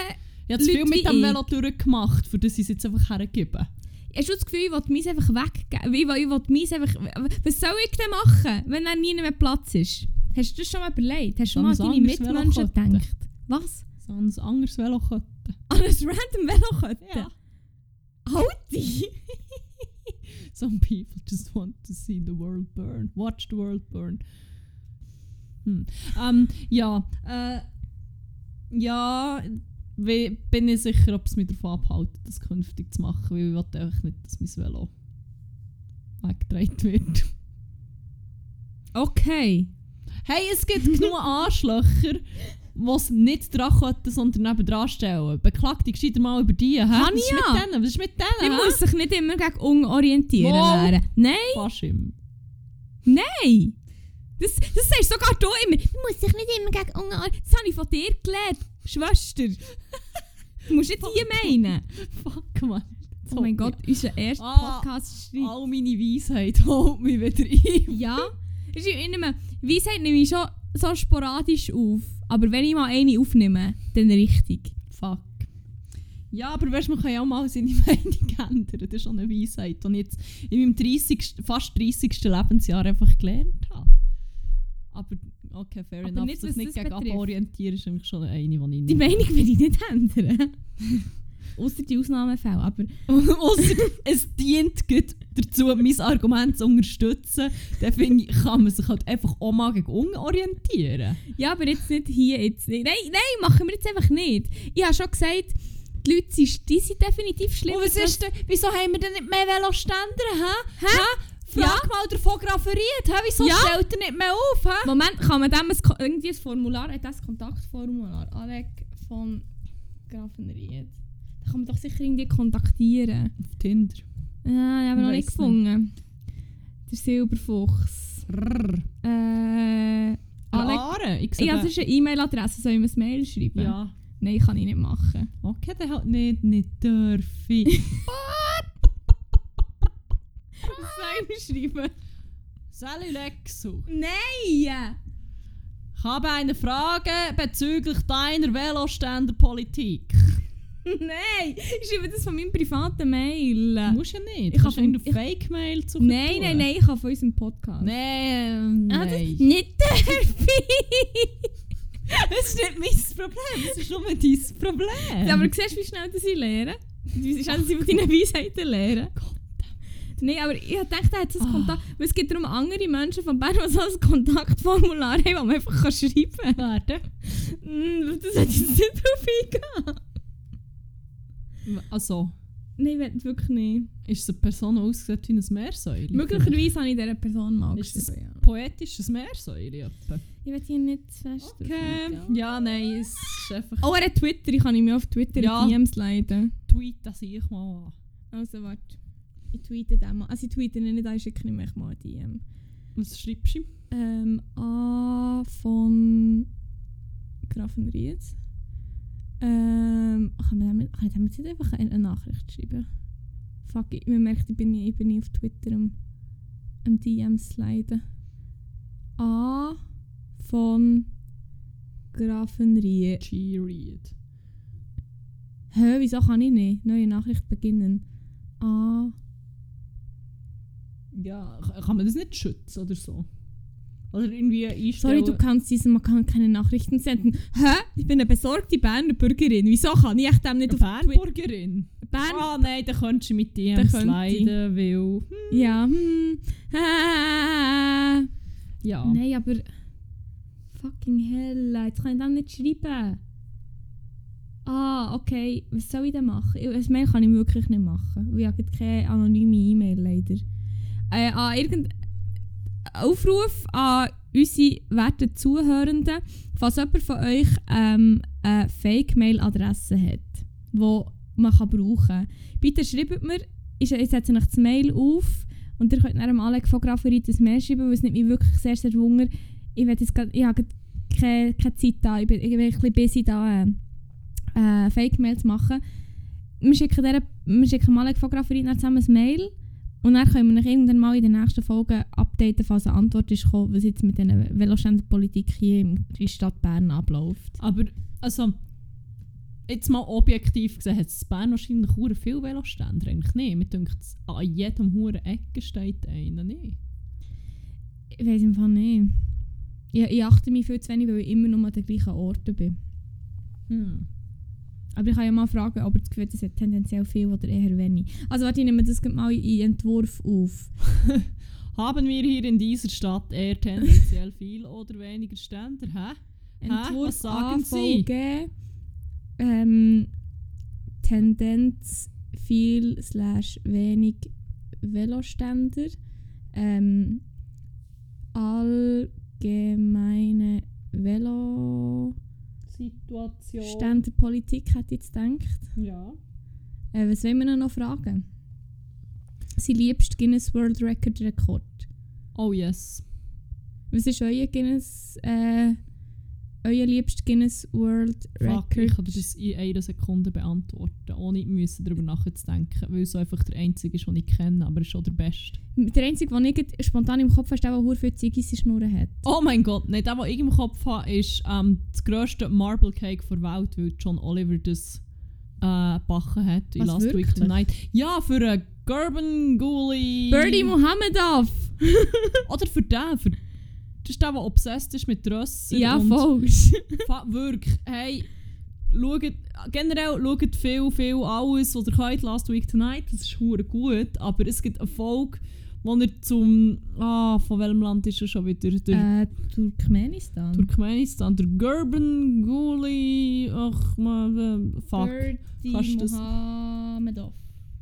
habe zu viel mit dem ich. Velo durchgemacht, für das ich es jetzt einfach hergebe. hast du das Gefühl, ich will meins einfach weggeben? Ich will, ich meins einfach... Was soll ich denn machen, wenn dann nie mehr Platz ist? Hast du das schon mal überlegt? Hast du mal an ein deine Mitmenschen gedacht? Was? So ein anderes Velo könnte. An ein random Velo könnten? Ja. Halti! *laughs* Some people just want to see the world burn. Watch the world burn. Hm. Ähm, ja, äh, ja, bin ich sicher, ob es mich davon abhält, das künftig zu machen, weil ich will einfach nicht, dass mein Velo weggetragen wird. Okay. Hey, es gibt genug *laughs* Arschlöcher, die es nicht dran könnten, sondern neben dran stellen. Beklag dich gescheiter mal über die. Hä? Was ich ist mit denen? Was ist mit denen? hä? muss sich nicht immer gegen unorientieren Mal. lernen. Nein, Faschim. nein! Das, das sagst sogar du immer. Man muss sich nicht immer gegen Ungarn... Das habe ich von dir gelernt, Schwester. Du musst nicht hier meinen. Fuck, man. Oh mein Gott, unser erster Ah, Podcast All meine Weisheit *laughs* holt mich wieder ein. Ja. Nicht mehr, Weisheit nehme ich schon so sporadisch auf. Aber wenn ich mal eine aufnehme, dann richtig. Fuck. Ja, aber weißt, man kann ja auch mal seine *laughs* Meinung ändern. Das ist schon eine Weisheit, die ich jetzt in meinem 30, fast 30. Lebensjahr einfach gelernt habe. Aber okay, fair Aber enough. nicht, was das nicht gegen aborientieren ist eigentlich schon eine, die ich Die nicht... Meinung will ich nicht ändern. *laughs* Außer die Ausnahmefälle. Aber *laughs* Ausser es dient gut dazu, mein Argument zu unterstützen. Dann finde ich, kann man sich halt einfach auch mal gegen orientieren. ja, aber jetzt nicht hier. Jetzt nicht. Nein, nein, machen wir jetzt einfach nicht. Ich habe schon gesagt, die Leute sind, die sind definitiv schlimm. Und was ist denn, wieso haben wir denn nicht mehr Veloständer, hä? Hä? Frag Ja. mal der Fotograferiert, hä? Wieso Ja. stellt er nicht mehr auf, hä? Moment, kann man dem ein, irgendwie ein Formular, äh, das Kontaktformular, Alec von Grafenried. Da kann man doch sicher irgendwie kontaktieren. Auf Tinder. Ja, ich habe Ich noch nicht gefunden. Der Silberfuchs. Rrrr. Äh, Alec. Are, ich Ja, das ist eine E-Mail-Adresse. Soll ich ihm ein Mail schreiben? Ja. Nein, kann ich nicht machen. Okay, dann halt nicht, nicht dürfen. *laughs* Was soll ich ihm schreiben? Sally Lexu. Nein! Ich habe eine Frage bezüglich deiner Veloständerpolitik. *laughs* Nein! Ich schreibe das von meinem privaten Mail. Musst ja nicht. Ich habe- eine Fake-Mail zu Nein, nein, nein, ich habe von unserem Podcast. Nein, Ah, das, nein. nicht dürfen! Das ist nicht mein Problem, das ist nur dein Problem. Aber du siehst, wie schnell das ich. Wie schnell sie von deinen Weisheiten. Gott. Nein, aber ich dachte, er hat ein Ah. Kontakt... Weil es gibt darum andere Menschen von Bern, die so ein Kontaktformular haben, wo man einfach kann schreiben kann. Warte. Mm, das hätte ich jetzt nicht drauf eingehen. Also, Nein, wirklich nicht. ist eine Person ausgesetzt wie ein Meersäule? Möglicherweise habe ich dieser Person mal Ist geschrieben, ja. poetisches Meersäule etwa? Ich will hier nicht zu fest Okay. Ja, nein, es ist einfach... Oh, er hat Twitter. Ich kann ihm auf Twitter Ja. DMs leiten. Tweet das ich mal an. Also, warte. Ich tweete den mal. Also, ich tweete ihn nicht ich schicke ihm mal eine DM. Was schreibst du ihm? Ähm, A von Grafenried. Ähm, kann, man dem, kann ich jetzt nicht einfach eine, Nachricht schreiben? Fuck, ich, man merkt, ich bin, ich bin nie auf Twitter am, am DMs sliden. A von Grafenried. G-Read. Hä, wieso kann ich nicht? Neue Nachricht beginnen. A. Ja, kann man das nicht schützen oder so? Oder irgendwie Sorry, einstellen... du kannst diesen, man kann keine Nachrichten senden. Hä? Ich bin eine besorgte Berner Bürgerin. Wieso kann ich echt dem nicht Eine auf Twitter? Bernburgerin? Bern? Ah nein, dann könntest du mit könnte sliden, weil... Ja, hm. Ah. Ja. Nein, aber. Fucking hell, jetzt kann ich dem nicht schreiben. Ah, okay. Was soll ich denn machen? Ich- Ein Mail kann ich wirklich nicht machen. weil Ich habe keine anonyme E-Mail leider. Äh, an irgendein Aufruf an unsere werten Zuhörenden, falls jemand von euch ähm, eine Fake-Mail-Adresse hat, die man brauchen kann. Bitte schreibt mir, ich, setze euch das Mail auf und ihr könnt dem Alex von Grafferit ein Mail schreiben, weil es mich wirklich sehr, sehr wunder. Ich, jetzt ich habe keine, keine Zeit da, ich bin, ich bin ein bisschen busy da, äh, äh, Fake-Mail zu machen. Wir schicken, der, wir schicken Alex von Grafferit zusammen ein Mail und dann können wir euch irgendwann mal in den nächsten Folgen updaten, falls eine Antwort ist gekommen, was jetzt mit dieser Veloständerpolitik hier in der Stadt Bern abläuft. Aber, also... Jetzt mal objektiv gesehen, hat es in Bern wahrscheinlich hure viel Veloständer. Eigentlich nicht. Mir denkt, an jedem huren Ecke steht einer nicht. Ich weiß im Fall nicht. Ich, ich achte mich viel zu wenig, weil ich immer nur an den gleichen Orten bin. Hm. Aber ich kann ja mal fragen, ob ihr das Gefühl habt, es hat tendenziell viel oder eher wenig. Also warte, ich nehme das mal in Entwurf auf. *laughs* Haben wir hier in dieser Stadt eher tendenziell *laughs* viel oder weniger Ständer? Hä? Entwurf Was sagen Sie? Ähm, Tendenz viel slash wenig Veloständer. Ähm, allgemeine Veloständerpolitik Situation. hätte ich jetzt gedacht. Ja. Äh, was wollen wir noch fragen? Sein liebst Guinness World Record Rekord. Oh yes. Was ist euer Guinness, äh, euer liebster Guinness World Fuck, ich Record? kann das in einer Sekunde beantworten, ohne müssen darüber nachzudenken, weil es so einfach der einzige ist, den ich kenne, aber er ist schon der beste. Der einzige, den ich spontan im Kopf habe, ist der, der viele Ziggis in Schnurren hat. Oh mein Gott, nicht der, den ich im Kopf habe, ist ähm, das grösste Marble Cake der Welt, weil John Oliver das äh, gebacken hat in Was, Last Week wirklich? Tonight. Ja, für einen Gerben Guli. Birdie Mohamedov! Oder für den, für das ist der, der obsessed ist mit Rösser. Ja, und voll. *laughs* *laughs* Fa- Wirklich, hey, schaut, generell schaut viel, viel alles, was ihr könnt, Last Week Tonight, das ist hure gut, aber es gibt eine Folge, wo er zum, ah, von welchem Land ist er schon wieder? Der äh, Turkmenistan. Turkmenistan, der Gerben Guli, ach man, äh, fuck. Birdie Kannst das- Mohamedov.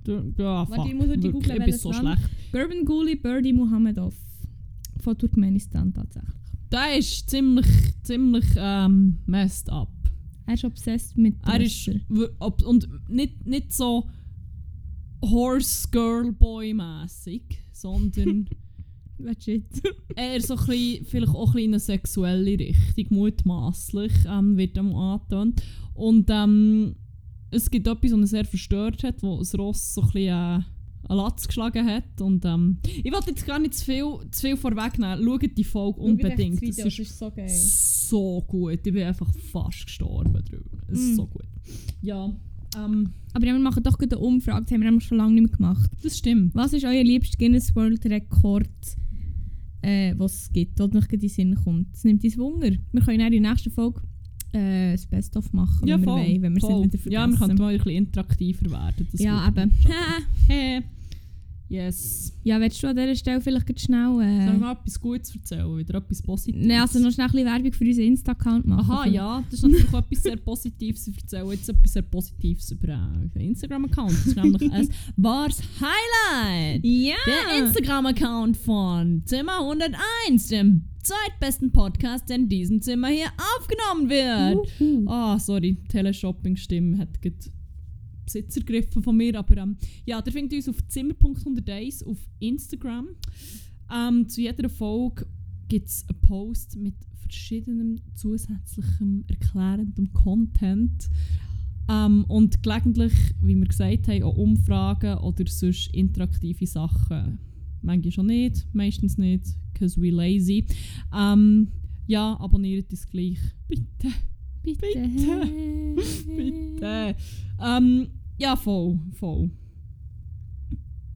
Der, ja, fuck. Warte, ich muss ich bin welches so Land. schlecht. Gerben Guli Birdie Mohamedov. Von Turkmenistan tatsächlich. Der ist ziemlich, ziemlich ähm, messed up. Er ist obsessed mit Er ist ob, und nicht, nicht so Horse Girl Boy mäßig, sondern *laughs* shit. eher so ein bisschen, vielleicht auch ein bisschen in eine sexuelle Richtung, mutmaßlich ähm, wird ihm angetönt. Und ähm, es gibt etwas, was ihn sehr verstört hat, wo das Ross so ein bisschen äh, einen Latz geschlagen hat. Und, ähm, ich wollte jetzt gar nicht zu viel, zu viel vorwegnehmen. Schaut die Folge unbedingt. Das ist ist so geil. so gut. Ich bin einfach fast gestorben drüber. Es ist Mm. so gut. Ja, ähm, Aber ja, wir machen doch gerade eine Umfrage, das haben wir nämlich schon lange nicht mehr gemacht. das stimmt. Was ist euer liebster Guinness World Rekord, äh, was es gibt, oder noch in den Sinn kommt? Das nimmt uns Wunder. Wir können in der nächsten Folge äh, das Best-of machen, Ja, wenn voll. wir wollen, wenn wir es nicht wieder vergessen. Ja, wir könnten mal ein bisschen interaktiver werden. Das ja, eben. *laughs* Yes. ja, willst du an dieser Stelle vielleicht schnell... Soll ich Äh, mal etwas Gutes erzählen? Wieder etwas Positives? Nein, also noch schnell ein bisschen Werbung für unseren Insta-Account machen. Aha, ja, das ist natürlich auch etwas sehr Positives. Ich erzähle jetzt etwas sehr Positives über äh, den Instagram-Account. Das ist nämlich ein *laughs* Wars Highlight. Ja! Der Instagram-Account von Zimmer 101, dem zweitbesten Podcast, der in diesem Zimmer hier aufgenommen wird. Ah, sorry, Teleshopping-Stimme hat gerade Besitz ergriffen von mir. Aber ähm, ja, der findet uns auf zimmer.101 auf Instagram. Ähm, zu jeder Folge gibt es einen Post mit verschiedenem zusätzlichem erklärendem Content. Ähm, und gelegentlich, wie wir gesagt haben, auch Umfragen oder sonst interaktive Sachen. Manchmal schon nicht, meistens nicht, because we lazy. Ähm, ja, abonniert uns gleich. Bitte. Bitte. Bitte. *laughs* Ähm, ja, voll, voll.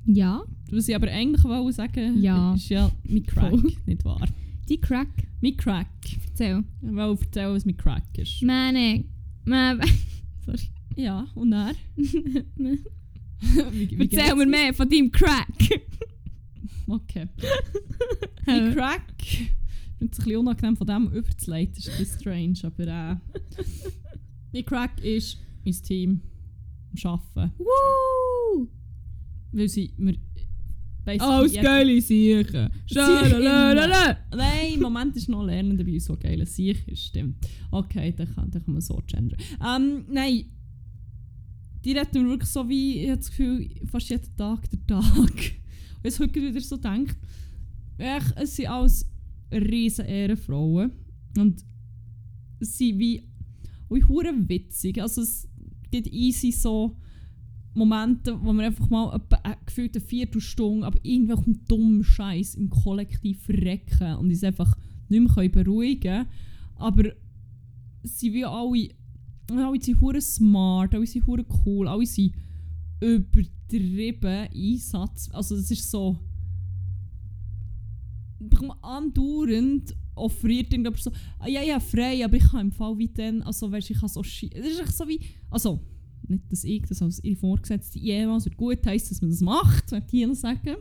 Ja, Was ich aber eigentlich wollte sagen, Ja. ist ja mein Crack, Voll. nicht wahr? die Crack. Mein Crack. Erzähl. Ich wollte erzählen, was mein Crack ist. Meine... Meine... Sorry. Ja, und er? *laughs* wie, wie Erzähl mir mehr von deinem Crack. Okay. *laughs* mein Crack. Ich finde es ein bisschen unangenehm von dem überzuleiten, ist ein bisschen strange, aber äh, mein Crack ist mein Team am Arbeiten. Woo! Weil sie mir Alles jede- geile Siechen. Nein, im Moment ist noch Lernender bei uns, so geil sich ist, stimmt. Okay, dann kann, dann kann man so gendern. Ähm, nein, die retten mir wirklich so wie, ich habe das Gefühl, fast jeden Tag der Tag. *laughs* Und jetzt heute wieder so denkt, echt, es sind alles riesen Ehrenfrauen. Und sind wie, wie hure witzig. Also es gibt easy so Momente, wo wir einfach mal eine gefühlte Viertelstunde aber irgendwelchen dummen Scheiß im Kollektiv verrecken und uns einfach nicht mehr beruhigen können. Aber sie wie alle, alle sind smart, alle sind cool, alle sind übertrieben Einsatz. Also es ist so andauernd offeriert irgendjemand so, ah, ja, ja, frei, aber ich kann im Fall wie dann, also weißt ich kann so schi- Das ist echt so wie, also, nicht, dass ich das als ihre Vorgesetzte jemals wird gut heisst, dass man das macht, sollte ich ihnen sagen.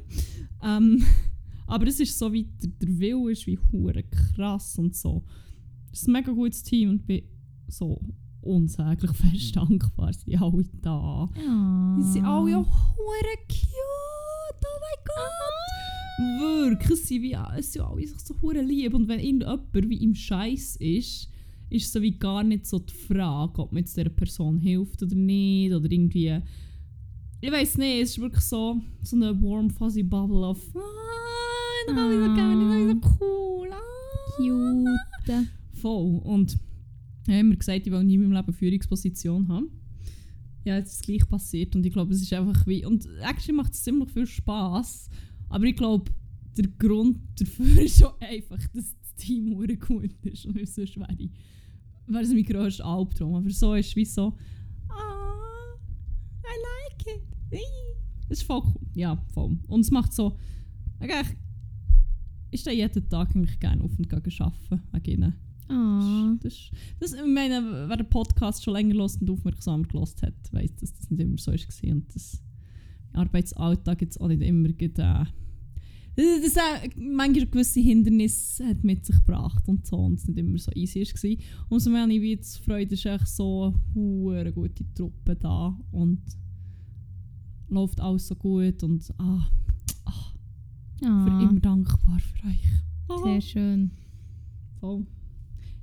Ähm, *laughs* aber es ist so wie, der, der Wille ist wie hure krass und so. Es ist ein mega gutes Team und ich bin so unsäglich *laughs* fest dankbar, sie sind alle da. Ja. Sie sind alle auch hure cute. Oh mein Gott. Wirklich, es sind, wie, es sind alle sich so hure lieb. Und wenn irgendjemand wie im Scheiß ist, ist so wie gar nicht so die Frage, ob man jetzt dieser Person hilft oder nicht. Oder irgendwie. Ich weiß nicht, es ist wirklich so, so eine warm, fuzzy Bubble of. Ah, ich habe so gerne, ich habe so cool. Ah, Cute. Voll. Und ich habe mir gesagt, ich will nie in meinem Leben eine Führungsposition haben. Ja, jetzt ist es gleich passiert und ich glaube, es ist einfach wie... Und actually macht es ziemlich viel Spass. Aber ich glaube, der Grund dafür *laughs* ist schon einfach, dass das Team gut ist. Und sonst wäre ich... Wäre es mein grösster Albtraum. Aber so ist es wie so... Ah, I like it. Das ist voll cool. Ja, voll. Und es macht so... Eigentlich, ich stehe jeden Tag eigentlich gerne auf und gehe arbeiten. Wegen. Ah. Das, ist- das, ich meine, wer den Podcast schon länger hört und aufmerksam gelost hat, weiß, dass das nicht immer so war. Und das Arbeitsalltag jetzt auch nicht immer gut, äh, das, auch manchmal gewisse Hindernisse hat mit sich gebracht und so und es nicht immer so easy war. Umso mehr habe ich wie jetzt Freude, ist echt so eine gute Truppe da und läuft alles so gut und ah, für Ah. immer dankbar für euch. Ah. Sehr schön. Voll.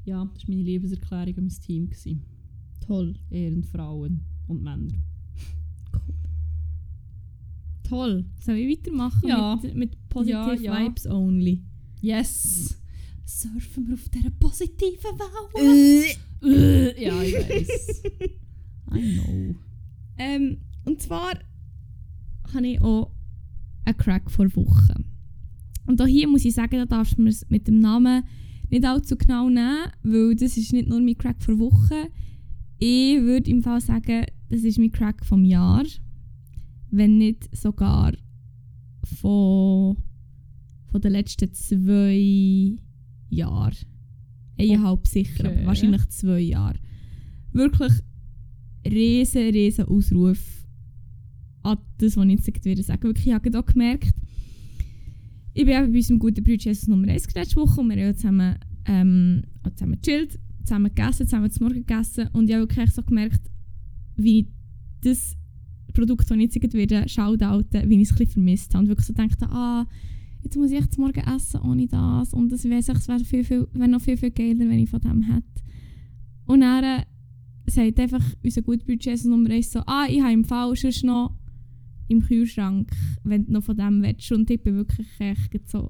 Ja, das war meine Liebeserklärung an mein Team. Gewesen. Toll. Ehrenfrauen und Männer. Toll. Sollen wir weitermachen Ja. mit, mit Positive Ja, ja. Vibes only? Yes! Surfen wir auf dieser positiven Welle. Äh, ja, ich weiß. *laughs* I know. Ähm, und zwar habe ich auch einen Crack vor Wochen. Und auch hier muss ich sagen, da darfst du mir es mit dem Namen nicht allzu genau nehmen, weil das ist nicht nur mein Crack vor Wochen. Ich würde im Fall sagen, das ist mein Crack vom Jahr. Wenn nicht sogar von, von den letzten zwei Jahren. Eineinhalb sicher, Okay. aber wahrscheinlich zwei Jahre. Wirklich riesen, riesen Ausruf an das, was ich jetzt wieder sagen Wirklich, ich habe auch gemerkt, ich bin eben bei unserem guten Bruder Jesus Nummer 1 letzte Woche und wir haben zusammen, ähm, auch zusammen gechillt, zusammen gegessen, zusammen zum Morgen gegessen und ich habe wirklich so gemerkt, wie ich das Produkt, das ich jetzt wieder shoutouten, wie ich es ein bisschen vermisst habe und wirklich so dachte, ah, jetzt muss ich zum Morgen essen ohne das und es wäre viel, viel, wäre noch viel, viel geiler, wenn ich von dem hätte. Und dann äh, sagt einfach unser guter Bruder Jesus Nummer 1 so, ah, ich habe im Fall sonst noch im Kühlschrank, wenn du noch von dem willst. Und ich war wirklich echt so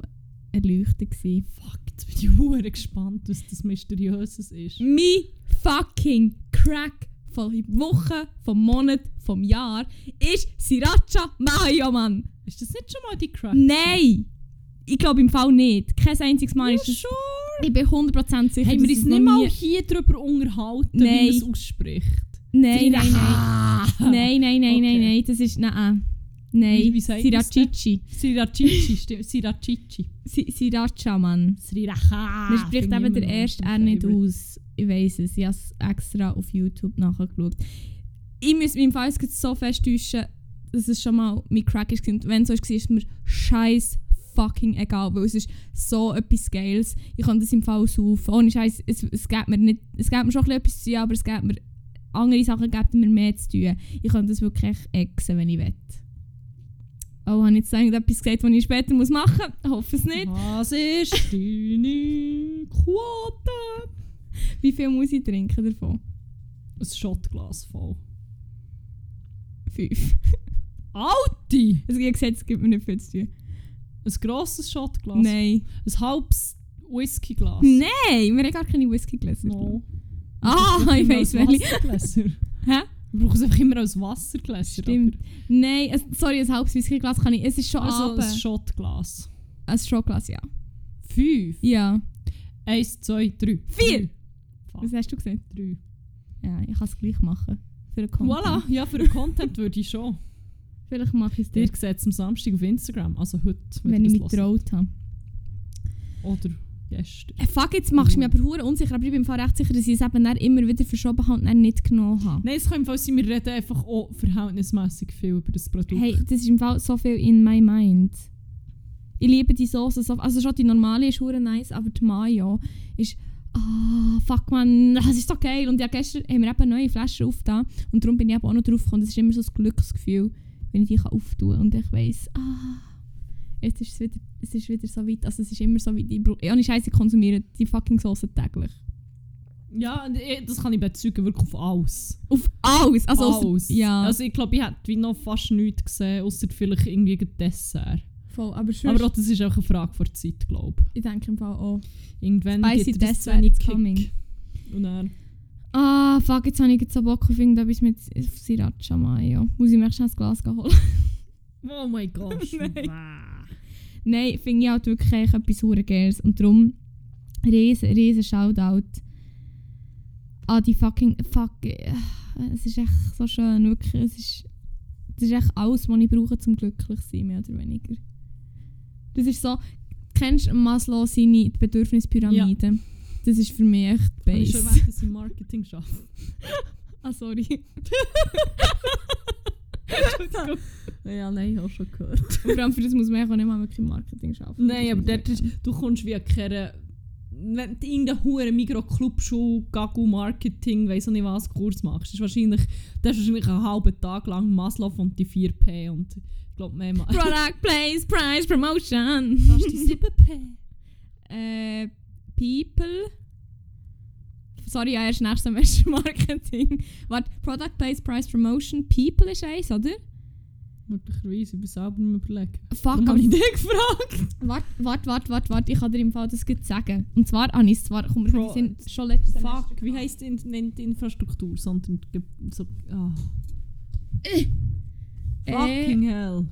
erleuchtet. Gewesen. Fuck, jetzt bin ich *laughs* gespannt, was das Mysteriöses ist. Mein fucking Crack von Woche, vom Monat, vom Jahr ist Sriracha Mayo, Mann. Ist das nicht schon mal die Crack? Nein! Ich glaube im Fall nicht. Kein einziges Mal Ja, ist das. sure. Ich bin 100% sicher, Haben wir uns es nicht mal hier drüber unterhalten, Nein. wie man es ausspricht? Nein, nein, nein. Ah. Nein, nein, nein, Okay. nein, nein. Das ist. Nein. Nein. Wie- sagt? Srirachichi. Srirachichi, stimmt. Srirachichi. Si- Sriracha, Mann. Sriracha. Man spricht eben der erste R nicht aus. Ich weiß es. Ich habe es extra auf YouTube nachgeschaut. Ich muss meinem Fall jetzt so fest täuschen, dass es schon mal mein Crack ist. Und wenn es so war, ist mir scheiß fucking egal, weil es ist so etwas Geiles. Ich kann das im Fall saufen. Ohne Scheiß, es, es gibt mir nicht, es gibt mir schon etwas zu tun, aber es gibt mir andere Sachen gibt mir mehr zu tun. Ich kann das wirklich exen, wenn ich will. Oh, habe ich jetzt irgendetwas gesagt, was ich später machen muss? Ich hoffe es nicht. Was ist deine Quote? *laughs* Wie viel muss ich trinken davon? Ein Shotglas voll. Fünf. *laughs* Alti! Also ich gesagt, es gibt mir nicht viel zu tun. Ein grosses Shotglas. Nein. Ein halbes Whiskyglas. Nein, wir haben gar keine Whiskygläser. No. Ah, ich weiss welche. *laughs* Hä? Wir brauchen es einfach immer als Wassergläser. Stimmt. Nein, es, sorry, ein halbes Whiskyglas kann ich. Es ist schon aber- Also ein Shotglas. Ein Schockglas, ja. Fünf. Ja. Eins, zwei, drei. Vier. Fuck, Was hast du gesagt? drei. Ja, ich kann es gleich machen. Für den Content. Voilà, ja, für den Content würde ich schon. *laughs* Vielleicht mache ich es Ihr dir, seht es am Samstag auf Instagram, also heute. wenn ich ihr mich getraut habe. Oder gestern. Äh, fuck, jetzt machst du mich aber hure unsicher. Aber ich bin im Fall recht sicher, dass ich es eben immer wieder verschoben habe und dann nicht genommen habe. Nein, es kann im Fall sein, wir reden einfach auch verhältnismäßig viel über das Produkt. Hey, das ist im Fall so viel in my mind. Ich liebe die Soße so. Also schon die normale ist hure nice, aber die Mayo ist. Ah, fuck man, *laughs* das ist so geil. Und ja, gestern haben wir eben neue Flaschen aufgetan. Und darum bin ich eben auch noch drauf gekommen. Das ist immer so ein Glücksgefühl, wenn ich die kann. Und ich weiss, ah, jetzt ist es wieder, es ist wieder so weit. Also es ist immer so weit. Ich, ja, ich scheiße, ich konsumiere die fucking Soße täglich. Ja, das kann ich bezeugen, wirklich auf alles. Auf alles. Also alles. ja. Also ich glaube, ich hätte wie noch fast nichts gesehen, außer vielleicht irgendwie ein Dessert. Voll, aber sonst, Aber auch das ist auch eine Frage der Zeit, glaube ich denke im Fall auch. ich. Irgendwann Spicy gibt es is Kick. coming. Und dann, Ah, fuck, jetzt habe ich jetzt so Bock auf irgendetwas mit Sriracha Mayo. Muss ich mir schnell das Glas holen? *laughs* oh mein Gott. *laughs* Nein. Nein, finde ich halt wirklich echt etwas hure Geiles. Und darum, riesen, riesen Shoutout an die fucking, fuck, äh, es ist echt so schön, wirklich, es ist, das ist echt alles, was ich brauche, zum glücklich zu sein, mehr oder weniger. Das ist so, kennst du Maslow seine Bedürfnispyramide? Das ist für mich echt Habe ich schon Base. erwähnt, dass ich Marketing arbeite? *laughs* Ah, sorry. ja, nein, ich habe schon gehört. *laughs* Und vor allem für das muss man auch nicht mal wirklich im Marketing arbeiten. Nein, aber dort ist, du kommst wie keine... Wenn du irgendeinen hohen Mikro-Clubschuh, Gagu Marketing, weiss auch nicht was, Kurs machst, ist wahrscheinlich, das ist wahrscheinlich einen halben Tag lang Maslow und die 4P und glaube mehr mal. Product, Place, Price, Promotion. Fast die 7P. *laughs* Äh, People. Sorry, ja, erst nächstes Semester *laughs* Marketing. Warte, Product, Place, Price, Promotion. People ist eins, oder? Möglicherweise, ich bin selber mehr überlegen. Fuck, habe ich dich gefragt? *laughs* warte, warte, warte, warte, warte, ich kann dir im Fall das gut sagen. Und zwar, es zwar, komm, wir Pro- sind schon letztes Semester Fuck, wie heisst die, nicht die Infrastruktur, sondern so... Ah. Äh, Fucking hell.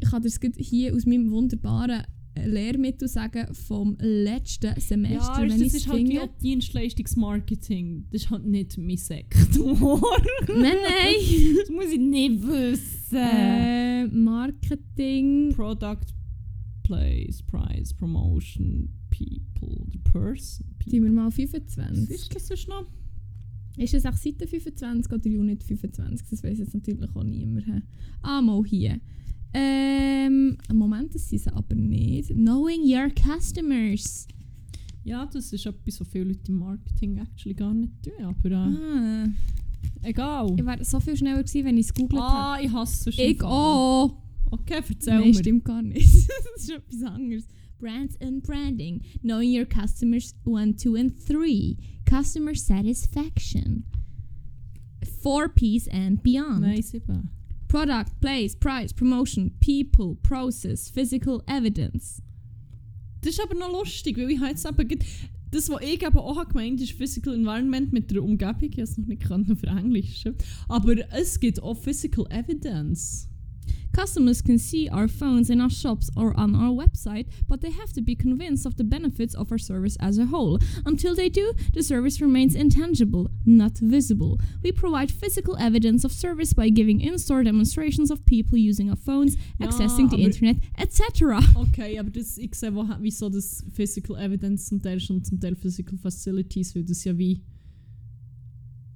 ich kann dir das hier aus meinem wunderbaren äh, Lehrmittel sagen vom letzten Semester, Ja, wenn das ich ist halt wie finde. auch Dienstleistungsmarketing. Das ist halt nicht mein Sektor. *laughs* Nein, nein. das muss ich nicht wissen. äh, Marketing. Product, Place, Price, Promotion, People, the Person. People. wir mal Was 25. ist das sonst noch? Ist es auch Seite 25 oder Unit 25? Das weiß jetzt natürlich auch niemand. hä? Ah, mal hier. Ähm, Moment, das sind sie aber nicht. Knowing your customers. Ja, das ist etwas, was viele Leute im Marketing actually gar nicht tun. Aber äh, Ah, egal. ich wäre so viel schneller gewesen, wenn ich es googelt hätte. Ah, ich hasse es. Ich auch. Okay, erzähl Nein, mir. stimmt gar nicht. *laughs* das ist etwas anderes. Brands and branding. Knowing your customers 1, 2 and 3. Customer satisfaction. 4 Ps and beyond. Nein, sieben. Product, place, price, promotion, people, process, physical evidence. Das ist aber noch lustig, weil ich habe jetzt gerade- das, was ich eben auch habe gemeint ist Physical Environment mit der Umgebung. Ich habe es noch nicht auf Englisch. Aber es gibt auch Physical Evidence. Customers can see our phones in our shops or on our website, but they have to be convinced of the benefits of our service as a whole. Until they do, the service remains intangible, not visible. We provide physical evidence of service by giving in store demonstrations of people using our phones, Ja, accessing the internet, etc. *laughs* Okay, aber das, ich sehe, wo, wieso das Physical Evidence zum Teil und zum Teil Physical Facilities, weil das ja wie.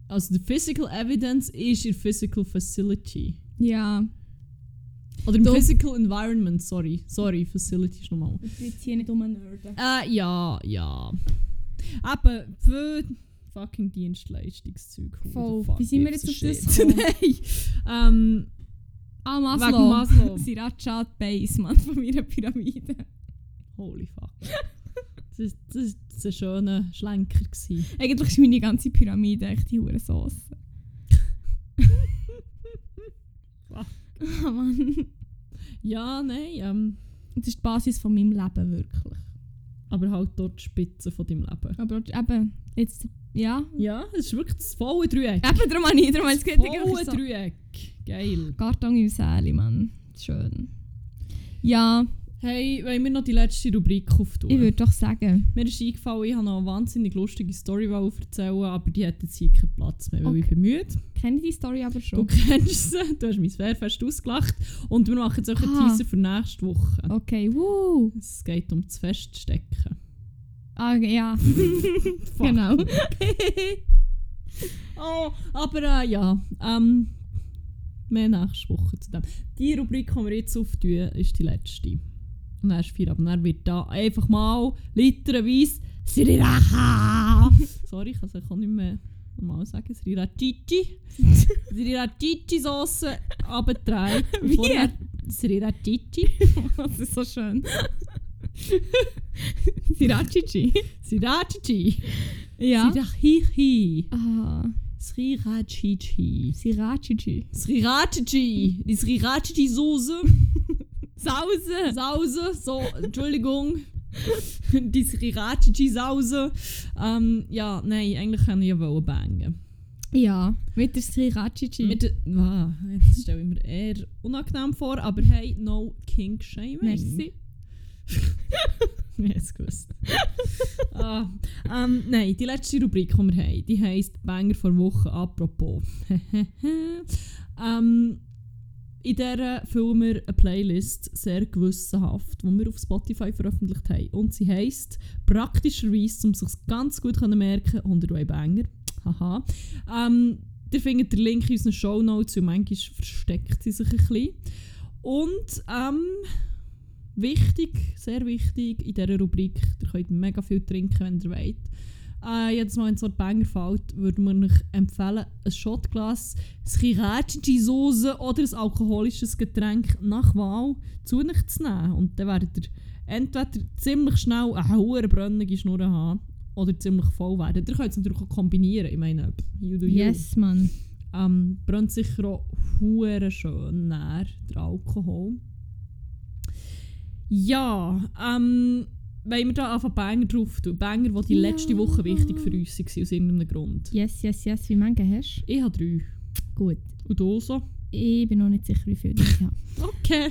Also, die Physical Evidence ist in Physical Facility. Ja, Oder im Du- Physical Environment, sorry. Sorry, Facility ist nochmal. ich will jetzt hier nicht um Nerden. Äh, ja, ja. Eben, für fucking Dienstleistungszeug. Voll. fuck Wie sind wir jetzt auf das? *laughs* Nein. Ähm, Ah, wegen Maslow. Maslow. *laughs* Sriracha Base, Mann, von meiner Pyramide. Holy fuck. Das, ist- das, ist- das war ein schöner Schlenker. Gewesen. Eigentlich ist meine ganze Pyramide echt die hure Sauce. *laughs* Oh Mann. Ja, nein, ähm, Das ist die Basis von meinem Leben, wirklich. aber halt dort die Spitze von deinem Leben. Aber eben, jetzt, ja. Ja, es ist wirklich das volle Dreieck. Eben, darum habe ich, darum habe ich es volle so. Dreieck. Geil. Karton im Säli, Mann. Schön. Ja, Hey, wollen wir noch die letzte Rubrik auftun? ich würde doch sagen. Mir ist eingefallen, ich habe noch eine wahnsinnig lustige Story erzählen, aber die hat jetzt hier keinen Platz mehr, weil ich Okay. bin müde. Kenne ich die Story aber Du schon. kennst sie, du hast mich sehr fest ausgelacht. Und wir machen jetzt auch einen Ah. Teaser für nächste Woche. Okay, wuh. Es geht um das Feststecken. Ah, ja. *laughs* Genau. *laughs* Oh, aber äh, ja, ähm, mehr nächste Woche zu dem. Die Rubrik, die wir jetzt auftun, ist die letzte. Und dann ist vier, aber dann wird da einfach mal literweise Sriracha. *laughs* Sorry, ich kann es nicht mehr normal sagen. Srirachichi. Srirachichi-Sauce. Und Wie? Srirachichi. *laughs* das ist so schön. *laughs* Srirachichi. Srirachichi. Ja. Srirachichi. Ah, Srirachichi. Srirachichi. Srirachichi. Die Srirachichi-Soße. Sause! Sause, so, Entschuldigung. *laughs* die Sriracha-Sause. Ähm, ja, nein, eigentlich kann ich ja wollen bangen. Ja, mit der Sriracha-Chi. Mit, ah, das stelle ich mir eher unangenehm vor, aber hey, no King Shaming. Merci. *laughs* Hab's gewusst. ah, ähm, nein, die letzte Rubrik, die wir haben, die heisst Banger vor Woche apropos. *laughs* ähm, in der füllen wir eine Playlist sehr gewissenhaft, die wir auf Spotify veröffentlicht haben. Und sie heisst praktischerweise, um sich ganz gut zu merken, 101 Banger. Haha. Ähm, ihr findet den Link in unseren Show Notes, und manchmal versteckt sie sich ein bisschen. Und ähm, wichtig, sehr wichtig in dieser Rubrik, ihr könnt mega viel trinken, wenn ihr wollt. Äh, jedes Mal, wenn so ein Banger fällt, würde man euch empfehlen, ein Shotglas, Sriracha-Soße oder ein alkoholisches Getränk nach Wahl zu euch zu nehmen. Und dann werdet ihr entweder ziemlich schnell eine hohe brennende Schnur haben oder ziemlich voll werden. Ihr könnt es natürlich auch kombinieren. Ich meine, you do you. Yes, Mann. Ähm, brennt sicher auch hure schön näher, der Alkohol. Ja, ähm, wenn wir da einfach Banger drauf tun. Banger, die die Ja. letzte Woche wichtig für uns waren, aus irgendeinem Grund. Yes, yes, yes. Wie viele hast Ich habe drei. du? Gut. Und du so? Ich bin noch nicht sicher, wie viele ich habe. *laughs* Okay.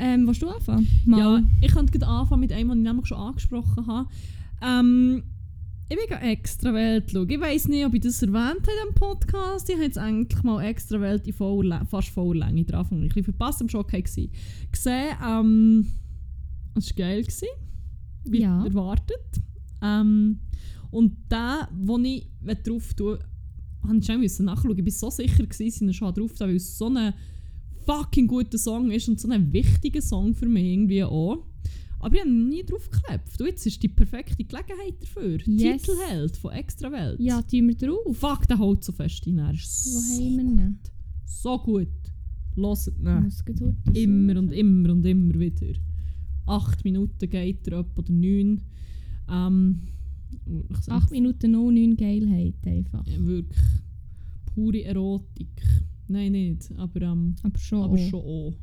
Ähm, willst du anfangen? Ja, ich könnte anfangen mit einem, den ich nämlich schon angesprochen habe. Ähm, ich bin extra Welt schauen. Ich weiß nicht, ob ich das erwähnt habe diesem Podcast. Ich habe jetzt eigentlich mal extra Welt in voller, fast voller Länge drauf. Ich war ein bisschen verpasst am Schock. Gesehen, ähm, es war geil. Gewesen, wie Ja. erwartet. Ähm, und der, wo ich drauf tue, habe ich schon müssen nachschauen. Ich war so sicher, gewesen, schon drauf, da, weil es so ein fucking guter Song ist und so ein wichtiger Song für mich irgendwie auch. Aber ich habe noch nie drauf. Du, jetzt ist die perfekte Gelegenheit dafür. Yes. Titelheld von Extra Welt. Ja, tun wir drauf. Fuck, der haut so fest rein. Er ist Wo so, haben wir ihn? so gut. Hört Ich ihn. Immer und immer und immer wieder. Acht Minuten geht er ab oder neun. Ähm, 8 Minuten 09 Geilheit einfach. Ja, wirklich pure Erotik. Nein, nicht. Aber, ähm, Aber schon. aber auch. schon auch.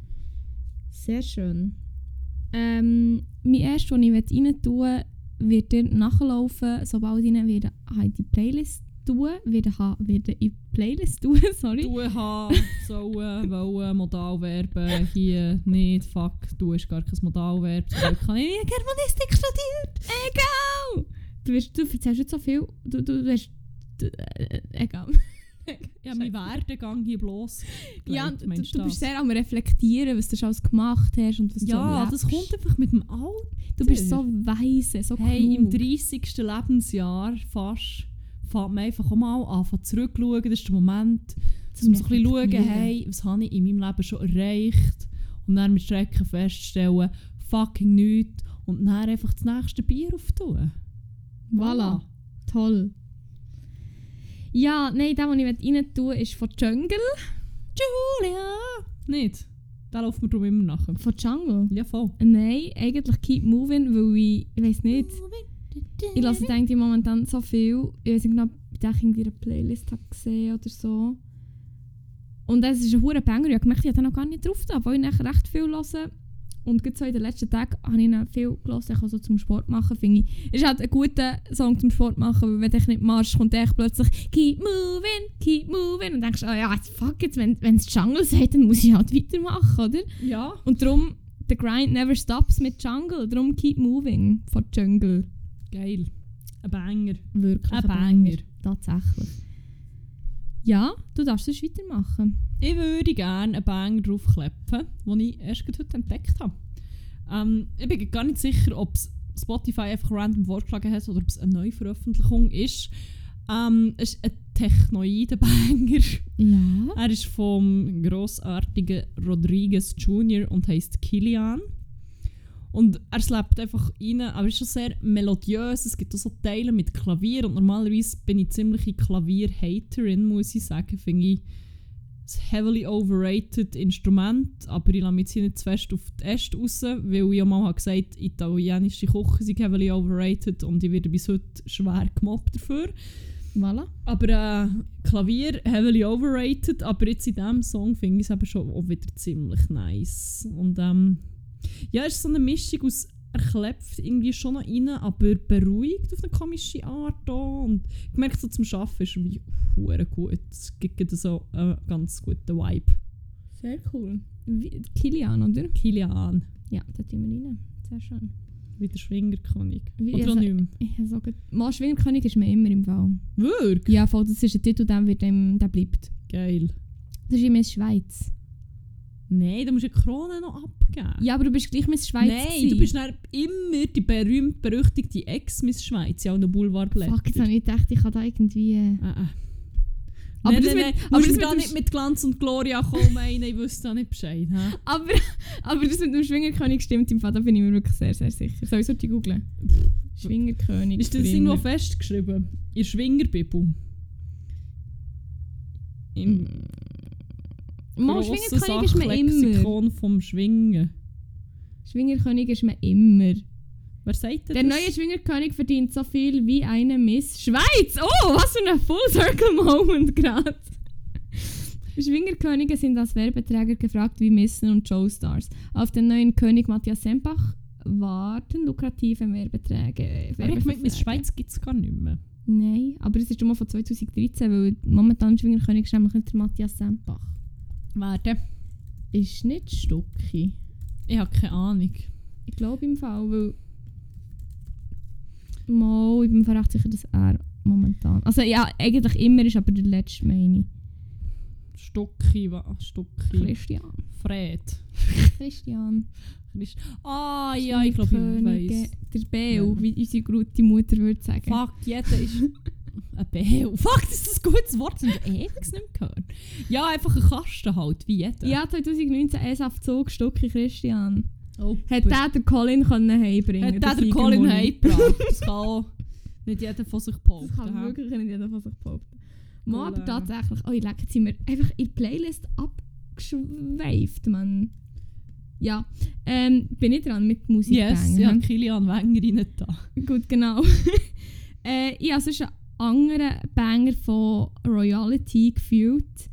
Sehr schön. Ähm, mein erstes, den ich rein tun wird dir nachlaufen, sobald ich die Playlist tun wieder ha, wieder in die Playlist tun, *laughs* sorry. Du haben, sollen, wollen, Modalverben, hier nicht, fuck, du hast gar kein Modalverb, so ich nicht Germanistik studiert. Egal! Du, wirst, du erzählst jetzt so viel, du, du, du hast... Du, äh, egal. *laughs* Ja, mein Werdegang hier bloß. Ja, du, du das? bist sehr am reflektieren, was du schon alles gemacht hast und was du Ja, das kommt einfach mit dem Alter. Du bist so weise, so Hey, im klug. 30. Lebensjahr fast fängt man einfach auch mal an, von zurückschauen. Das ist der Moment, Zum um so ein bisschen schauen, hey, was habe ich in meinem Leben schon erreicht? Und dann mit Schrecken feststellen, fucking nichts. Und dann einfach das nächste Bier auftun. Voilà. Toll. Ja, nein, der, den ich rein tun ist von Jungle. Julia! Nicht? Da läuft man drum immer nachher. Von Jungle? Ja, voll. Nein, eigentlich Keep Moving, weil ich, ich weiß nicht, ich lasse *laughs* denke ich momentan so viel. Ich weiß nicht, ob ich in ihrer Playlist habe gesehen oder so. Und es ist ein hoher Banger. Ich habe gemerkt, ich habe noch gar nicht drauf, da, weil ich nachher recht viel höre. Und gerade so in den letzten Tagen habe ich ihn viel gelesen, auch so zum Sport machen, finde ich. Ist halt ein guter Song zum Sport machen, weil wenn du nicht machst, kommt echt plötzlich «Keep moving, keep moving» und denkst, oh ja, jetzt fuck jetzt, wenn es Jungle sagt, dann muss ich halt weitermachen, oder? Ja. Und darum, the grind never stops mit Jungle. Darum keep moving von Jungle. Geil. Ein Banger. Wirklich Ein Banger. Tatsächlich. Ja, du darfst es weitermachen. Ich würde gerne einen Banger draufkleppen, den ich erst heute entdeckt habe. Ähm, ich bin gar nicht sicher, ob es Spotify einfach random vorgeschlagen hat oder ob es eine Neuveröffentlichung ist. Ähm, es ist ein Technoiden-Banger. Ja. Er ist vom grossartigen Rodriguez Jr. und heißt Kilian. Und er slappt einfach rein, aber ist schon sehr melodiös. Es gibt auch so Teile mit Klavier und normalerweise bin ich ziemlich Klavier-Haterin, muss ich sagen. Finde ich ein heavily overrated Instrument, aber ich lasse mich jetzt hier nicht zu fest auf die Äste raus, weil ich ja mal habe gesagt italienische Küche sind heavily overrated und ich werde bis heute schwer gemobbt dafür. Voilà. Aber äh, Klavier heavily overrated, aber jetzt in diesem Song finde ich es eben schon auch wieder ziemlich nice. Und ähm, Ja, es ist so eine Mischung aus erklepft irgendwie schon noch rein, aber beruhigt auf eine komische Art auch. Und ich merke so zum Arbeiten ist wie hure gut. Es gibt so einen ganz guten Vibe. Sehr cool. Wie, Kilian, oder? Kilian, Ja, da tun wir rein. Sehr schön. wie der Schwingerkönig. Wie- Oder also- auch nicht mehr. *laughs* Ich gut. Mal Schwingerkönig ist mir immer im Fall. Wirklich? Ja, voll, das ist ein Titel, der, wird dem, der bleibt. Geil. Das ist immer Miss Schweiz. Nein, da musst du die Krone noch abgeben. Ja, aber du bist gleich Miss Schweiz. Nein, gewesen. du bist dann immer die berühmt berüchtigte Ex-Miss Schweiz, ja, auch eine Boulevardblätter. Fuck, jetzt habe ich gedacht, ich kann da irgendwie... äh, Ah, ah. Aber nein, das nein, mit- aber das du da mit nicht mit Glanz und Gloria kommen, ich wüsste da nicht Bescheid. *laughs* Aber, aber das mit dem Schwingerkönig stimmt im Fall, da bin ich mir wirklich sehr, sehr sicher. Soll ich die googlen? Schwingerkönig. Ist das irgendwo festgeschrieben? In der Schwingerbibel? Im Mal Schwingerkönig ist man immer. Vom Schwingen. Schwingerkönig ist man immer. Wer sagt denn Der das? neue Schwingerkönig verdient so viel wie eine Miss Schweiz. Oh, was für ein Full Circle Moment gerade. Schwingerkönige sind als Werbeträger gefragt wie Missen und Showstars. Auf den neuen König Matthias Sempach warten lukrative Werbeträge. Aber ich meine, Werbeverträge. Schweiz gibt es gar nicht mehr. Nein, aber es ist schon mal von 2013, weil momentan Schwingerkönig ist nämlich der Matthias Sempach. Denn? Ist nicht Stucki. Ich habe keine Ahnung. Ich glaube im Fall, weil. Mo, ich bin mir recht sicher, dass er momentan. Also ja, eigentlich immer ist aber der letzte, meine ich. Stucki, was? Stucki. Christian. Fred. Christian. Christ ah ja, ich glaube, ich weiß. Der Beo, wie unsere gute Mutter würde sagen. Fuck, jeder ist *laughs* ein Beo. Fuck, das ist ein gutes Wort, das haben wir ewig nicht gehört. Ja, einfach ein Kasten halt, wie jeder. Ja, 2019 erst auf Zug, Stucki Christian. oh, Hat der den Colin können heimbringen hat der den Colin heimgebracht? Das *laughs* kann nicht jeder von sich behaupten. Das kann hä? wirklich nicht jeder von sich behaupten. Mal aber äh. tatsächlich, oh, ich leck, jetzt sind wir einfach in die Playlist abgeschweift, man. Ja, ähm, bin ich dran mit Musik Yes, ja, Kilian Wenger rein da. Gut, genau. *laughs* äh, ich habe sonst anderen Banger von Royalty gefühlt.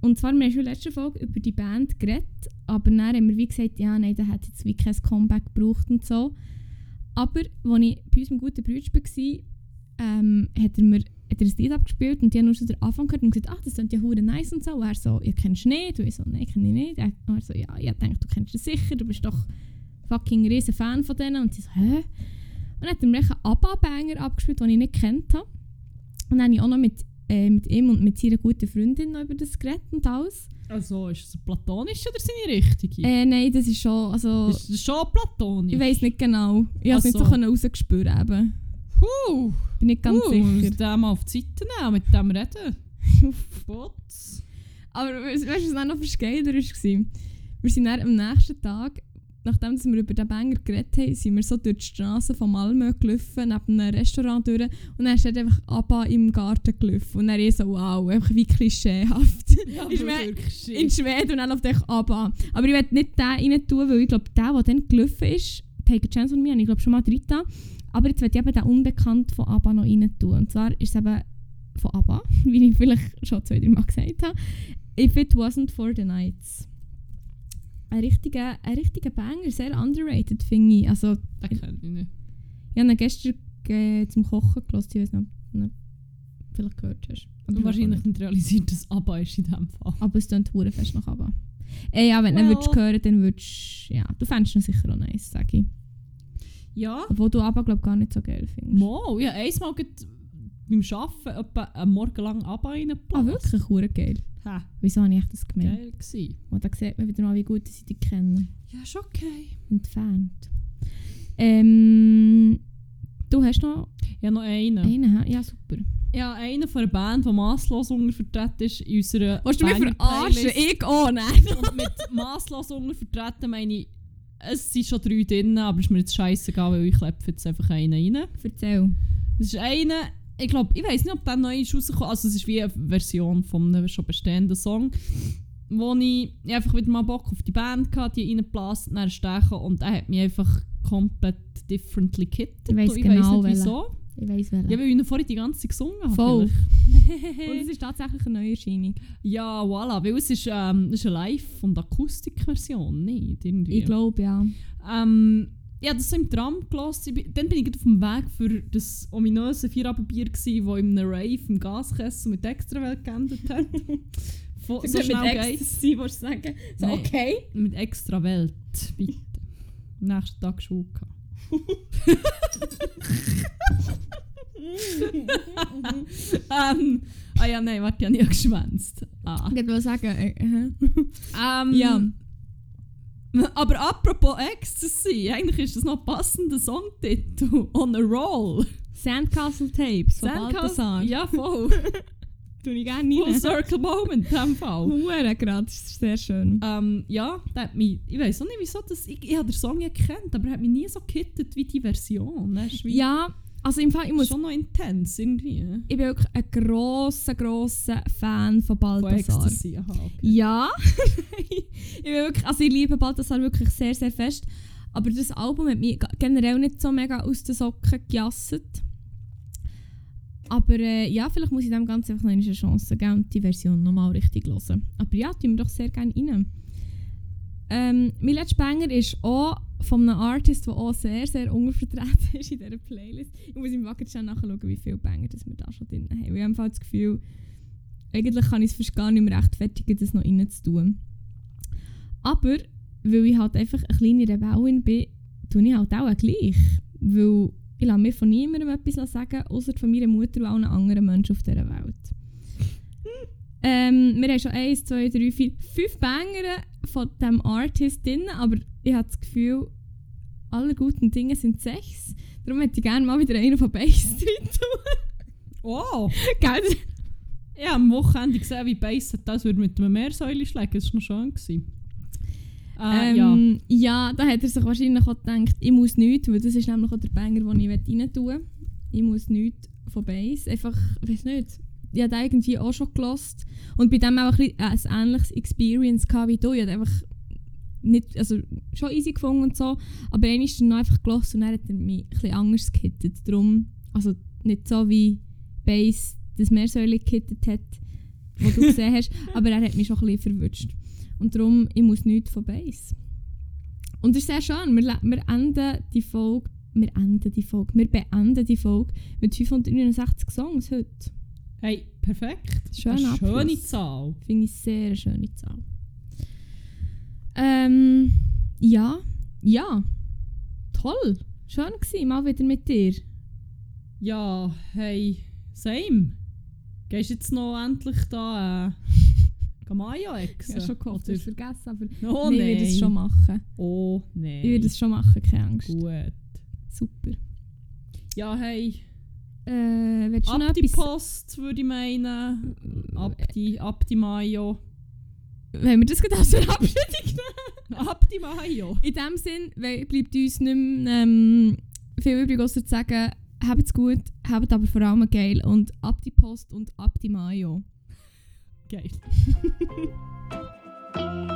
Und zwar, wir haben schon in der letzten Folge über die Band geredet, aber dann haben wir wie gesagt, ja, nein, der hat jetzt wie kein Comeback gebraucht und so. Aber als ich bei unserem guten Bruder war, ähm, hat er mir hat er ein Lied abgespielt und die haben nur so den Anfang gehört und gesagt, ach, das klingt ja hure nice und so. Und er so, ihr kennt es nicht? Und ich so, nein, kenne ich nicht. Und er so, ja, ich denke, du kennst es sicher, du bist doch fucking riesen Fan von denen. Und sie so, hä? Und dann hat er mir einen ABBA-Banger abgespielt, den ich nicht kennt habe. Und dann habe ich auch noch mit, äh, mit ihm und mit seiner guten Freundin noch über das geredet und alles. Also, ist es eine platonische oder seine richtige? Äh, nein, das ist schon, also, ist das schon platonisch? ich weiß nicht genau. Ich habe es nicht so so. können rausgespürt eben. Puh, Bin nicht ganz uh, sicher. muss den mal auf die Seite nehmen, mit dem reden. *laughs* Bots. Aber weißt du, was dann noch für Skater war? Wir sind dann am nächsten Tag, nachdem wir über den Banger geredet haben, sind wir so durch die Straße von Malmö gelaufen, neben einem Restaurant durch. Und dann dort einfach Abba im Garten gelaufen. Und dann ist so, wow, einfach wie klischeehaft. *laughs* Ja, *laughs* mir- wirklich. In Schweden und dann läuft echt Abba. Aber ich werde nicht den rein tun, weil ich glaube, der, der dann gelaufen ist, Take a Chance on Me, habe ich glaube schon mal drin. Aber jetzt werde ich eben den Unbekannt von Abba noch rein tun. Und zwar ist es eben von Abba, *laughs* wie ich vielleicht schon zwei, drei Mal gesagt habe. If It Wasn't For The Nights. Ein richtiger, ein richtiger Banger, sehr underrated, finde ich. Also, Den kenne ich nicht. ich habe ihn gestern äh, zum Kochen gelassen, ich weiß nicht, ob du ihn vielleicht gehört hast. Aber wahrscheinlich nicht realisiert, dass ABBA ist in diesem Fall. aber es klingt hure fest nach Abba. Äh, ja, wenn du ihn Well. würdest hören, dann würdest ja, du fändest ihn sicher auch nice, sage ich. Ja. Obwohl du Abba, glaube gar nicht so geil findest. Mo, ja, einmal beim Arbeiten etwa einen Morgen lang ABBA reingepasst. Ah, wirklich? Hure geil. Ha, Wieso habe ich echt das gemerkt? geil gewesen. Und da sieht man wieder mal, wie gut sie die kennen. Ja, ist okay. Entfernt. Ähm, du hast noch Ja, noch einen. einen? Ja, super. Ja, einer von einer Band, die masslos untervertreten ist in unserer Willst du mich verarschen? Ich auch, nein. Und mit masslos untervertreten meine ich, es sind schon drei drin, aber es ist mir jetzt scheißegal, weil ich klepfe jetzt einfach einen rein. Erzähl. Es ist einer, ich glaube, ich weiß nicht, ob der neu ist rausgekommen. Also es ist wie eine Version von einem schon bestehenden Song, wo ich einfach wieder mal Bock auf die Band hatte, die reingeblasen, dann stechen und er hat mich einfach komplett differently gekittet. Ich weiss Und genau weiss nicht wieso. Ich weiss welchen. Ja, weil ich ihn vorhin die ganze Zeit gesungen habe. Voll. *laughs* Und es ist tatsächlich eine Neuerscheinung. ja, voilà, weil es ist, ähm, es ist eine Live- und Akustikversion, nicht? Irgendwie. Ich glaube, ja. Ähm, ja, das so im Tram gelassen. Dann bin ich auf dem Weg für das ominöse Vierabendbier, das in einem Rave im Gaskessel mit Extrawelt geendet hat. *laughs* Von, so schnell geht's. sein, willst du sagen? So, Nein. okay. Mit Extrawelt, bitte. Nächsten Tag Schule *laughs* ähm, ah ja, nein, warte, ich habe nie geschwänzt. Ah. Ich wollte sagen, äh, äh. Ähm, Ja. *laughs* Aber apropos Ecstasy, eigentlich ist das noch ein passender Songtitel. *laughs* On a Roll. Sandcastle Tapes von Sandcastle- Balthasar. Ja, voll. *laughs* tue ich gerne Full rein. Circle Moment in diesem Fall. Hure gerade, das ist sehr schön. Ähm, ja, der hat mich, ich weiß auch nicht, wieso das, ich, ich habe den Song ja gekannt, aber er hat mich nie so gehittet wie die Version. Er ist wie Ja, also im Fall, ich muss... schon noch intens irgendwie. Ich bin wirklich ein grosser, grosser Fan von Von Balthasar. Ecstasy, aha, okay. Ja, *laughs* ich bin wirklich, also ich liebe Balthasar wirklich sehr, sehr fest. Aber das Album hat mich generell nicht so mega aus den Socken gejasset. Aber äh, ja, vielleicht muss ich dem Ganzen einfach noch eine Chance geben und die Version nochmal richtig hören. Aber ja, tun wir doch sehr gerne rein. Ähm, letzter Banger ist auch von einem Artist, der auch sehr, sehr untervertreten ist in dieser Playlist. Ich muss im Wagen schon nachschauen, wie viele Banger das wir da schon drin haben. Ich habe das Gefühl, eigentlich kann ich es fast gar nicht mehr rechtfertigen, das noch rein zu tun. Aber, weil ich halt einfach eine kleine Rebellin bin, tue ich halt auch gleich. Weil ich lasse mir von niemandem etwas sagen, außer von meiner Mutter und allen anderen Menschen auf dieser Welt. *laughs* ähm, wir haben schon 1, 2, 3, 4, 5 Banger von diesem Artist drin, aber ich habe das Gefühl, alle guten Dinge sind sechs. Darum hätte ich gerne mal wieder einen von Bass drin *laughs* tun. Oh! Gell? Ich habe am Wochenende gesehen, wie Bass hat das würde mit einem Meersäule schlagen. Das war noch schön. Gewesen. Äh, ja. Ähm, ja. da hat er sich wahrscheinlich auch gedacht, ich muss nichts, weil das ist nämlich auch der Banger, den ich rein tun will. Ich muss nichts von Bass. Einfach, ich weiß nicht, ich habe irgendwie auch schon gelost und bei dem auch ein, ein ähnliches Experience gehabt wie du. Ich habe einfach nicht, also schon easy gefunden und so, aber einmal ist er noch einfach gelost und dann hat er mich ein bisschen anders gehittet. Darum, also nicht so wie Bass das Meersäule gehittet hat, wo du *laughs* gesehen hast, aber er hat mich schon ein bisschen verwünscht. Und darum, ich muss nichts von Bass. Und es ist sehr schön. Wir, wir enden die Folge, wir enden die Folge, wir beenden die Folge mit 569 Songs heute. Hey, perfekt. Schöner Eine schöne. Zahl. Finde ich sehr eine schöne Zahl. Ähm, ja, ja. Toll. Schön gewesen, mal wieder mit dir. Ja, hey, same. Gehst jetzt noch endlich da äh, Ich exen? habe schon gehofft, du hast vergessen, aber Oh ich nein. werde es schon machen. Oh nein. Ich werde es schon machen, keine Angst. Gut. Super. Ja, hey. Äh, willst Ab die. Post, würde ich meinen. Ab die, ab die Mayo. Wenn wir das gerade als Verabschiedung nehmen? *laughs* Ab die Mayo. In dem Sinn bleibt uns nicht mehr ähm, viel übrig, außer zu sagen, habt's gut, habt aber vor allem geil und ab die Post und ab die Mayo. Geil. *laughs*